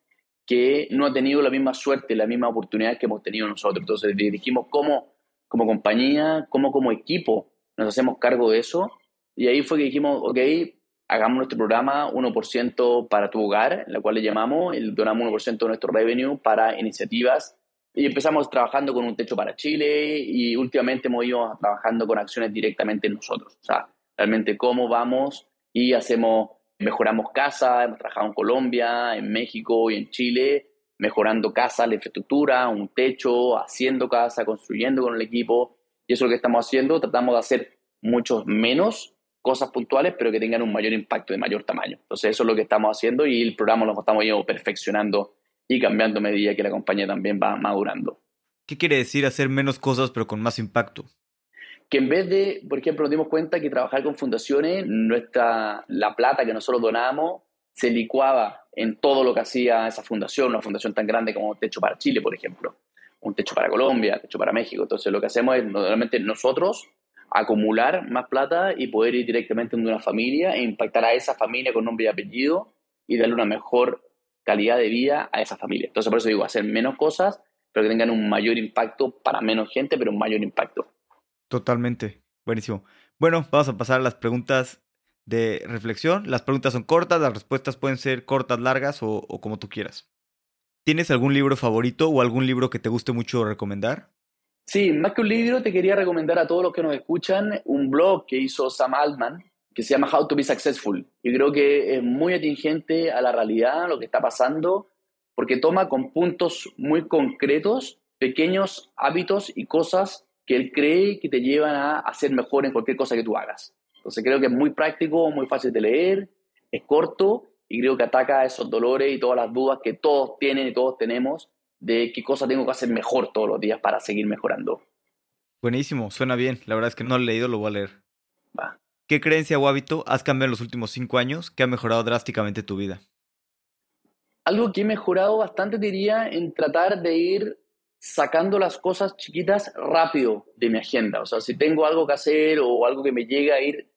que no ha tenido la misma suerte, la misma oportunidad que hemos tenido nosotros. Entonces dijimos cómo, como compañía, cómo como equipo nos hacemos cargo de eso. Y ahí fue que dijimos, ok, hagamos nuestro programa 1% para tu hogar, en la cual le llamamos, y donamos 1% de nuestro revenue para iniciativas. Y empezamos trabajando con un techo para Chile y últimamente hemos ido trabajando con acciones directamente en nosotros. O sea, realmente cómo vamos y hacemos, mejoramos casas, hemos trabajado en Colombia, en México y en Chile, mejorando casas, la infraestructura, un techo, haciendo casa, construyendo con el equipo. Y eso es lo que estamos haciendo. Tratamos de hacer muchos menos cosas puntuales, pero que tengan un mayor impacto de mayor tamaño. Entonces, eso es lo que estamos haciendo y el programa lo estamos perfeccionando y cambiando a medida que la compañía también va madurando. ¿Qué quiere decir hacer menos cosas pero con más impacto? que en vez de, por ejemplo, nos dimos cuenta que trabajar con fundaciones, nuestra, la plata que nosotros donábamos se licuaba en todo lo que hacía esa fundación, una fundación tan grande como Techo para Chile, por ejemplo, un Techo para Colombia, Techo para México. Entonces lo que hacemos es normalmente nosotros acumular más plata y poder ir directamente en una familia e impactar a esa familia con nombre y apellido y darle una mejor calidad de vida a esa familia. Entonces por eso digo, hacer menos cosas, pero que tengan un mayor impacto para menos gente, pero un mayor impacto. Totalmente. Buenísimo. Bueno, vamos a pasar a las preguntas de reflexión. Las preguntas son cortas, las respuestas pueden ser cortas, largas o, como tú quieras. ¿Tienes algún libro favorito o algún libro que te guste mucho recomendar? Sí, más que un libro, te quería recomendar a todos los que nos escuchan un blog que hizo Sam Altman que se llama How to Be Successful. Y creo que es muy atingente a la realidad, lo que está pasando, porque toma con puntos muy concretos pequeños hábitos y cosas que él cree que te llevan a hacer mejor en cualquier cosa que tú hagas. Entonces creo que es muy práctico, muy fácil de leer, es corto y creo que ataca esos dolores y todas las dudas que todos tienen y todos tenemos de qué cosa tengo que hacer mejor todos los días para seguir mejorando. Buenísimo, suena bien. La verdad es que no lo he leído, lo voy a leer. Va. ¿Qué creencia o hábito has cambiado en los últimos cinco años que ha mejorado drásticamente tu vida? Algo que he mejorado bastante diría en tratar de ir sacando las cosas chiquitas rápido de mi agenda. O sea, si tengo algo que hacer o algo que me llega a ir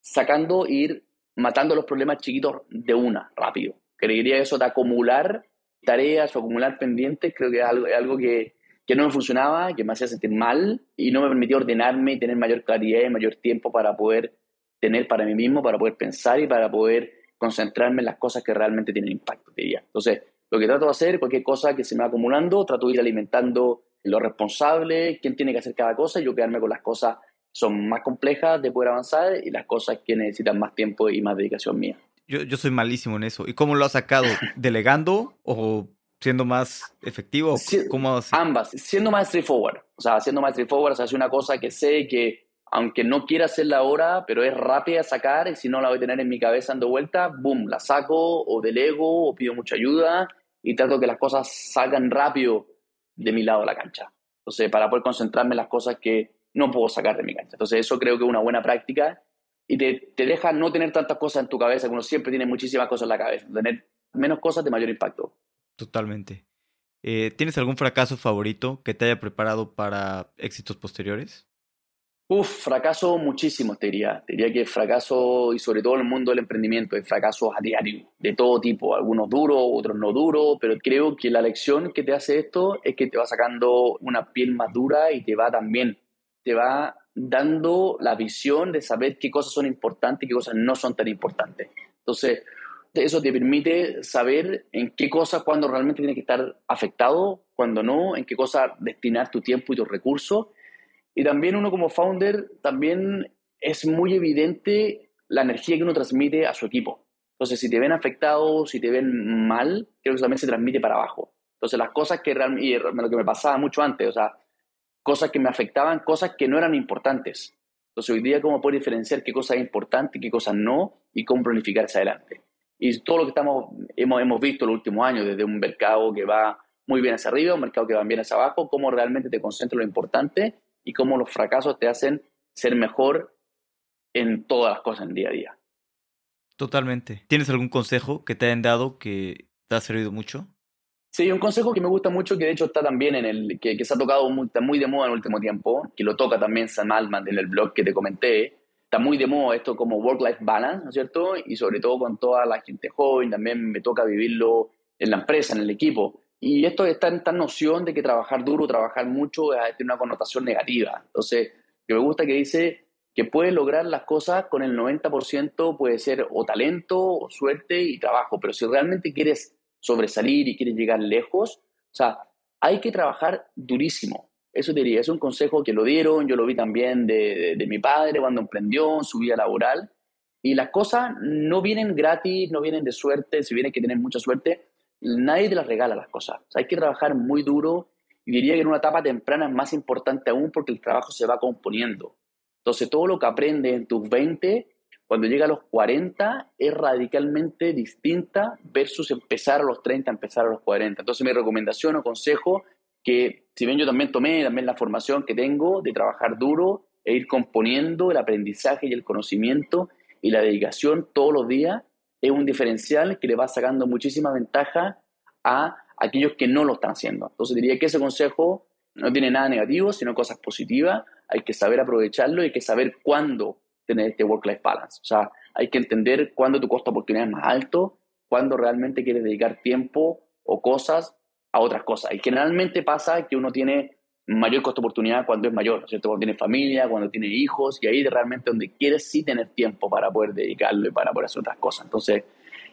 sacando, ir matando los problemas chiquitos de una, rápido. Creería eso de acumular tareas o acumular pendientes, creo que es algo, que, que, no me funcionaba, que me hacía sentir mal y no me permitía ordenarme y tener mayor claridad y mayor tiempo para poder tener para mí mismo, para poder pensar y para poder concentrarme en las cosas que realmente tienen impacto, diría. Entonces, lo que trato de hacer, cualquier cosa que se me va acumulando, trato de ir alimentando lo responsable, quién tiene que hacer cada cosa, y yo quedarme con las cosas que son más complejas de poder avanzar y las cosas que necesitan más tiempo y más dedicación mía. Yo, yo soy malísimo en eso. ¿Y cómo lo has sacado? ¿Delegando o siendo más efectivo? ¿Cómo ambas, siendo más straightforward. O sea, siendo más straightforward, o sea, hacer una cosa que sé que aunque no quiera hacerla ahora, pero es rápida a sacar y si no la voy a tener en mi cabeza dando vuelta, boom, la saco o delego o pido mucha ayuda y trato que las cosas salgan rápido de mi lado de la cancha. Entonces, para poder concentrarme en las cosas que no puedo sacar de mi cancha. Entonces, eso creo que es una buena práctica y te, te deja no tener tantas cosas en tu cabeza, que uno siempre tiene muchísimas cosas en la cabeza, tener menos cosas de mayor impacto. Totalmente. Eh, ¿Tienes algún fracaso favorito que te haya preparado para éxitos posteriores? Uf, fracaso muchísimo, te diría. Te diría que fracaso, y sobre todo en el mundo del emprendimiento, hay fracasos a diario, de todo tipo, algunos duros, otros no duros, pero creo que la lección que te hace esto es que te va sacando una piel más dura y te va también, te va dando la visión de saber qué cosas son importantes y qué cosas no son tan importantes. Entonces, eso te permite saber en qué cosas, cuando realmente tienes que estar afectado, cuando no, en qué cosas destinar tu tiempo y tus recursos. Y también uno como founder, también es muy evidente la energía que uno transmite a su equipo. Entonces, si te ven afectado, si te ven mal, creo que también se transmite para abajo. Entonces, las cosas que realmente, lo que me pasaba mucho antes, o sea, cosas que me afectaban, cosas que no eran importantes. Entonces, hoy día, ¿cómo puedo diferenciar qué cosas es importante qué cosas no? Y cómo planificar hacia adelante. Y todo lo que estamos, hemos, hemos visto en los últimos años, desde un mercado que va muy bien hacia arriba, un mercado que va bien hacia abajo, cómo realmente te concentras en lo importante y cómo los fracasos te hacen ser mejor en todas las cosas en día a día. Totalmente. ¿Tienes algún consejo que te hayan dado que te ha servido mucho? Sí, un consejo que me gusta mucho, que de hecho está también en el, que, que se ha tocado muy, está muy de moda en el último tiempo, que lo toca también Sam Altman en el blog que te comenté, está muy de moda esto como work-life balance, ¿no es cierto? Y sobre todo con toda la gente joven, también me toca vivirlo en la empresa, en el equipo. Y esto está en esta noción de que trabajar duro, trabajar mucho, tiene una connotación negativa. Entonces, que me gusta que dice que puedes lograr las cosas con el 90%, puede ser o talento, o suerte y trabajo, pero si realmente quieres sobresalir y quieres llegar lejos, o sea, hay que trabajar durísimo. Eso diría, es un consejo que lo dieron, yo lo vi también de, mi padre cuando emprendió en su vida laboral. Y las cosas no vienen gratis, no vienen de suerte, si viene que tener mucha suerte, nadie te las regala las cosas. O sea, hay que trabajar muy duro y diría que en una etapa temprana es más importante aún porque el trabajo se va componiendo. Entonces, todo lo que aprendes en tus 20 cuando llega a los 40 es radicalmente distinta versus empezar a los 30, empezar a los 40. Entonces mi recomendación o consejo que si bien yo también tomé también la formación que tengo de trabajar duro e ir componiendo el aprendizaje y el conocimiento y la dedicación todos los días, es un diferencial que le va sacando muchísima ventaja a aquellos que no lo están haciendo. Entonces diría que ese consejo no tiene nada negativo, sino cosas positivas. Hay que saber aprovecharlo hay que saber cuándo tener este work-life balance. O sea, hay que entender cuándo tu costo de oportunidad es más alto, cuándo realmente quieres dedicar tiempo o cosas a otras cosas. Y generalmente pasa que uno tiene mayor costo de oportunidad cuando es mayor, ¿cierto? Cuando tiene familia, cuando tiene hijos, y ahí realmente donde quieres sí tener tiempo para poder dedicarlo y para poder hacer otras cosas. Entonces,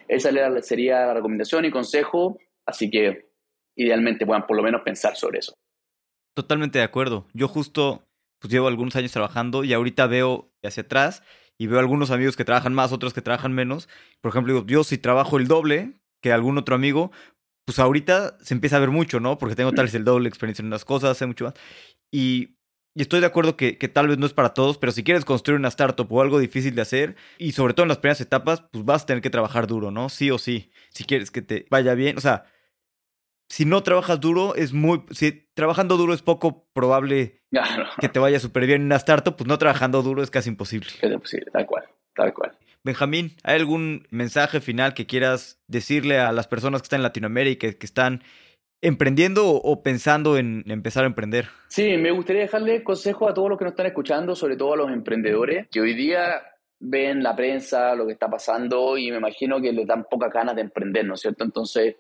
esa sería la recomendación y consejo, así que idealmente puedan por lo menos pensar sobre eso. Totalmente de acuerdo. Yo justo pues llevo algunos años trabajando y ahorita veo hacia atrás y veo algunos amigos que trabajan más, otros que trabajan menos. Por ejemplo, digo, yo si trabajo el doble que algún otro amigo, pues ahorita se empieza a ver mucho, ¿no? Porque tengo tal vez el doble experiencia en unas cosas, sé mucho más. Y, estoy de acuerdo que, que, tal vez no es para todos, pero si quieres construir una startup o algo difícil de hacer, y sobre todo en las primeras etapas, pues vas a tener que trabajar duro, ¿no? Sí o sí, si quieres que te vaya bien. O sea, si no trabajas duro, es muy. Si trabajando duro es poco probable que te vaya súper bien en una startup, pues no trabajando duro es casi imposible. Es imposible, tal cual, tal cual. Benjamín, ¿hay algún mensaje final que quieras decirle a las personas que están en Latinoamérica y que están emprendiendo o pensando en empezar a emprender? Sí, me gustaría dejarle consejo a todos los que nos están escuchando, sobre todo a los emprendedores, que hoy día ven la prensa, lo que está pasando y me imagino que les dan pocas ganas de emprender, ¿no es cierto? Entonces,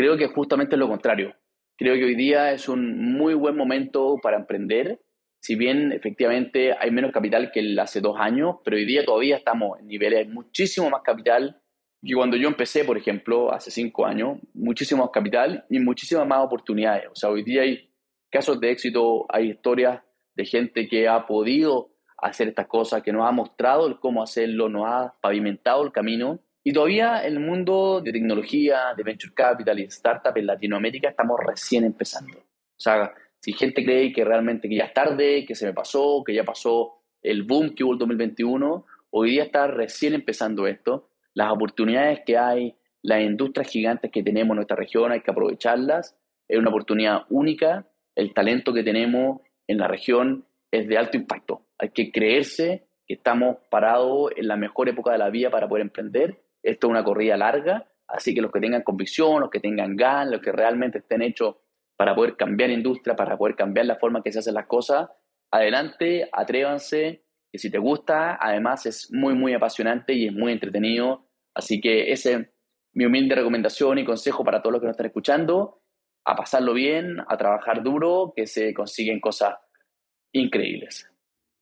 Creo que justamente es lo contrario. Creo que hoy día es un muy buen momento para emprender, si bien efectivamente hay menos capital que hace dos años, pero hoy día todavía estamos en niveles muchísimo más capital que cuando yo empecé, por ejemplo, hace cinco años, muchísimo más capital y muchísimas más oportunidades. O sea, hoy día hay casos de éxito, hay historias de gente que ha podido hacer estas cosas, que nos ha mostrado el cómo hacerlo, nos ha pavimentado el camino y todavía el mundo de tecnología, de venture capital y startup en Latinoamérica estamos recién empezando. O sea, si gente cree que realmente que ya es tarde, que se me pasó, que ya pasó el boom que hubo el 2021, hoy día está recién empezando esto. Las oportunidades que hay, las industrias gigantes que tenemos en nuestra región, hay que aprovecharlas. Es una oportunidad única. El talento que tenemos en la región es de alto impacto. Hay que creerse que estamos parados en la mejor época de la vida para poder emprender esto es una corrida larga, así que los que tengan convicción, los que tengan ganas, los que realmente estén hechos para poder cambiar industria, para poder cambiar la forma que se hacen las cosas, adelante, atrévanse, que si te gusta, además es muy, muy apasionante y es muy entretenido. Así que ese es mi humilde recomendación y consejo para todos los que nos están escuchando, a pasarlo bien, a trabajar duro, que se consiguen cosas increíbles.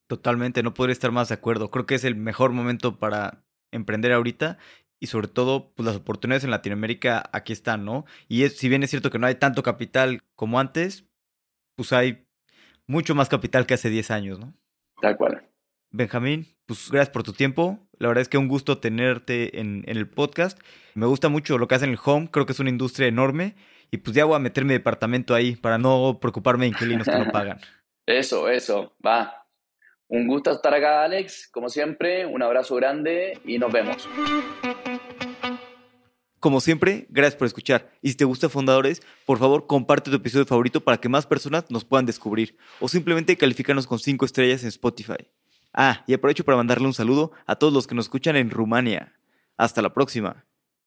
Totalmente, no podría estar más de acuerdo. Creo que es el mejor momento para emprender ahorita y sobre todo pues las oportunidades en Latinoamérica aquí están, ¿no? Y es, si bien es cierto que no hay tanto capital como antes, pues hay mucho más capital que hace 10 años, ¿no? Tal cual. Benjamín, pues gracias por tu tiempo. La verdad es que un gusto tenerte en, en, el podcast. Me gusta mucho lo que hacen en el home, creo que es una industria enorme. Y pues ya voy a meter mi departamento ahí para no preocuparme de inquilinos que no pagan. Eso, eso, va. Un gusto estar acá, Alex. Como siempre, un abrazo grande y nos vemos. Como siempre, gracias por escuchar. Y si te gusta Fundadores, por favor comparte tu episodio favorito para que más personas nos puedan descubrir. O simplemente califícanos con 5 estrellas en Spotify. Ah, y aprovecho para mandarle un saludo a todos los que nos escuchan en Rumania. Hasta la próxima.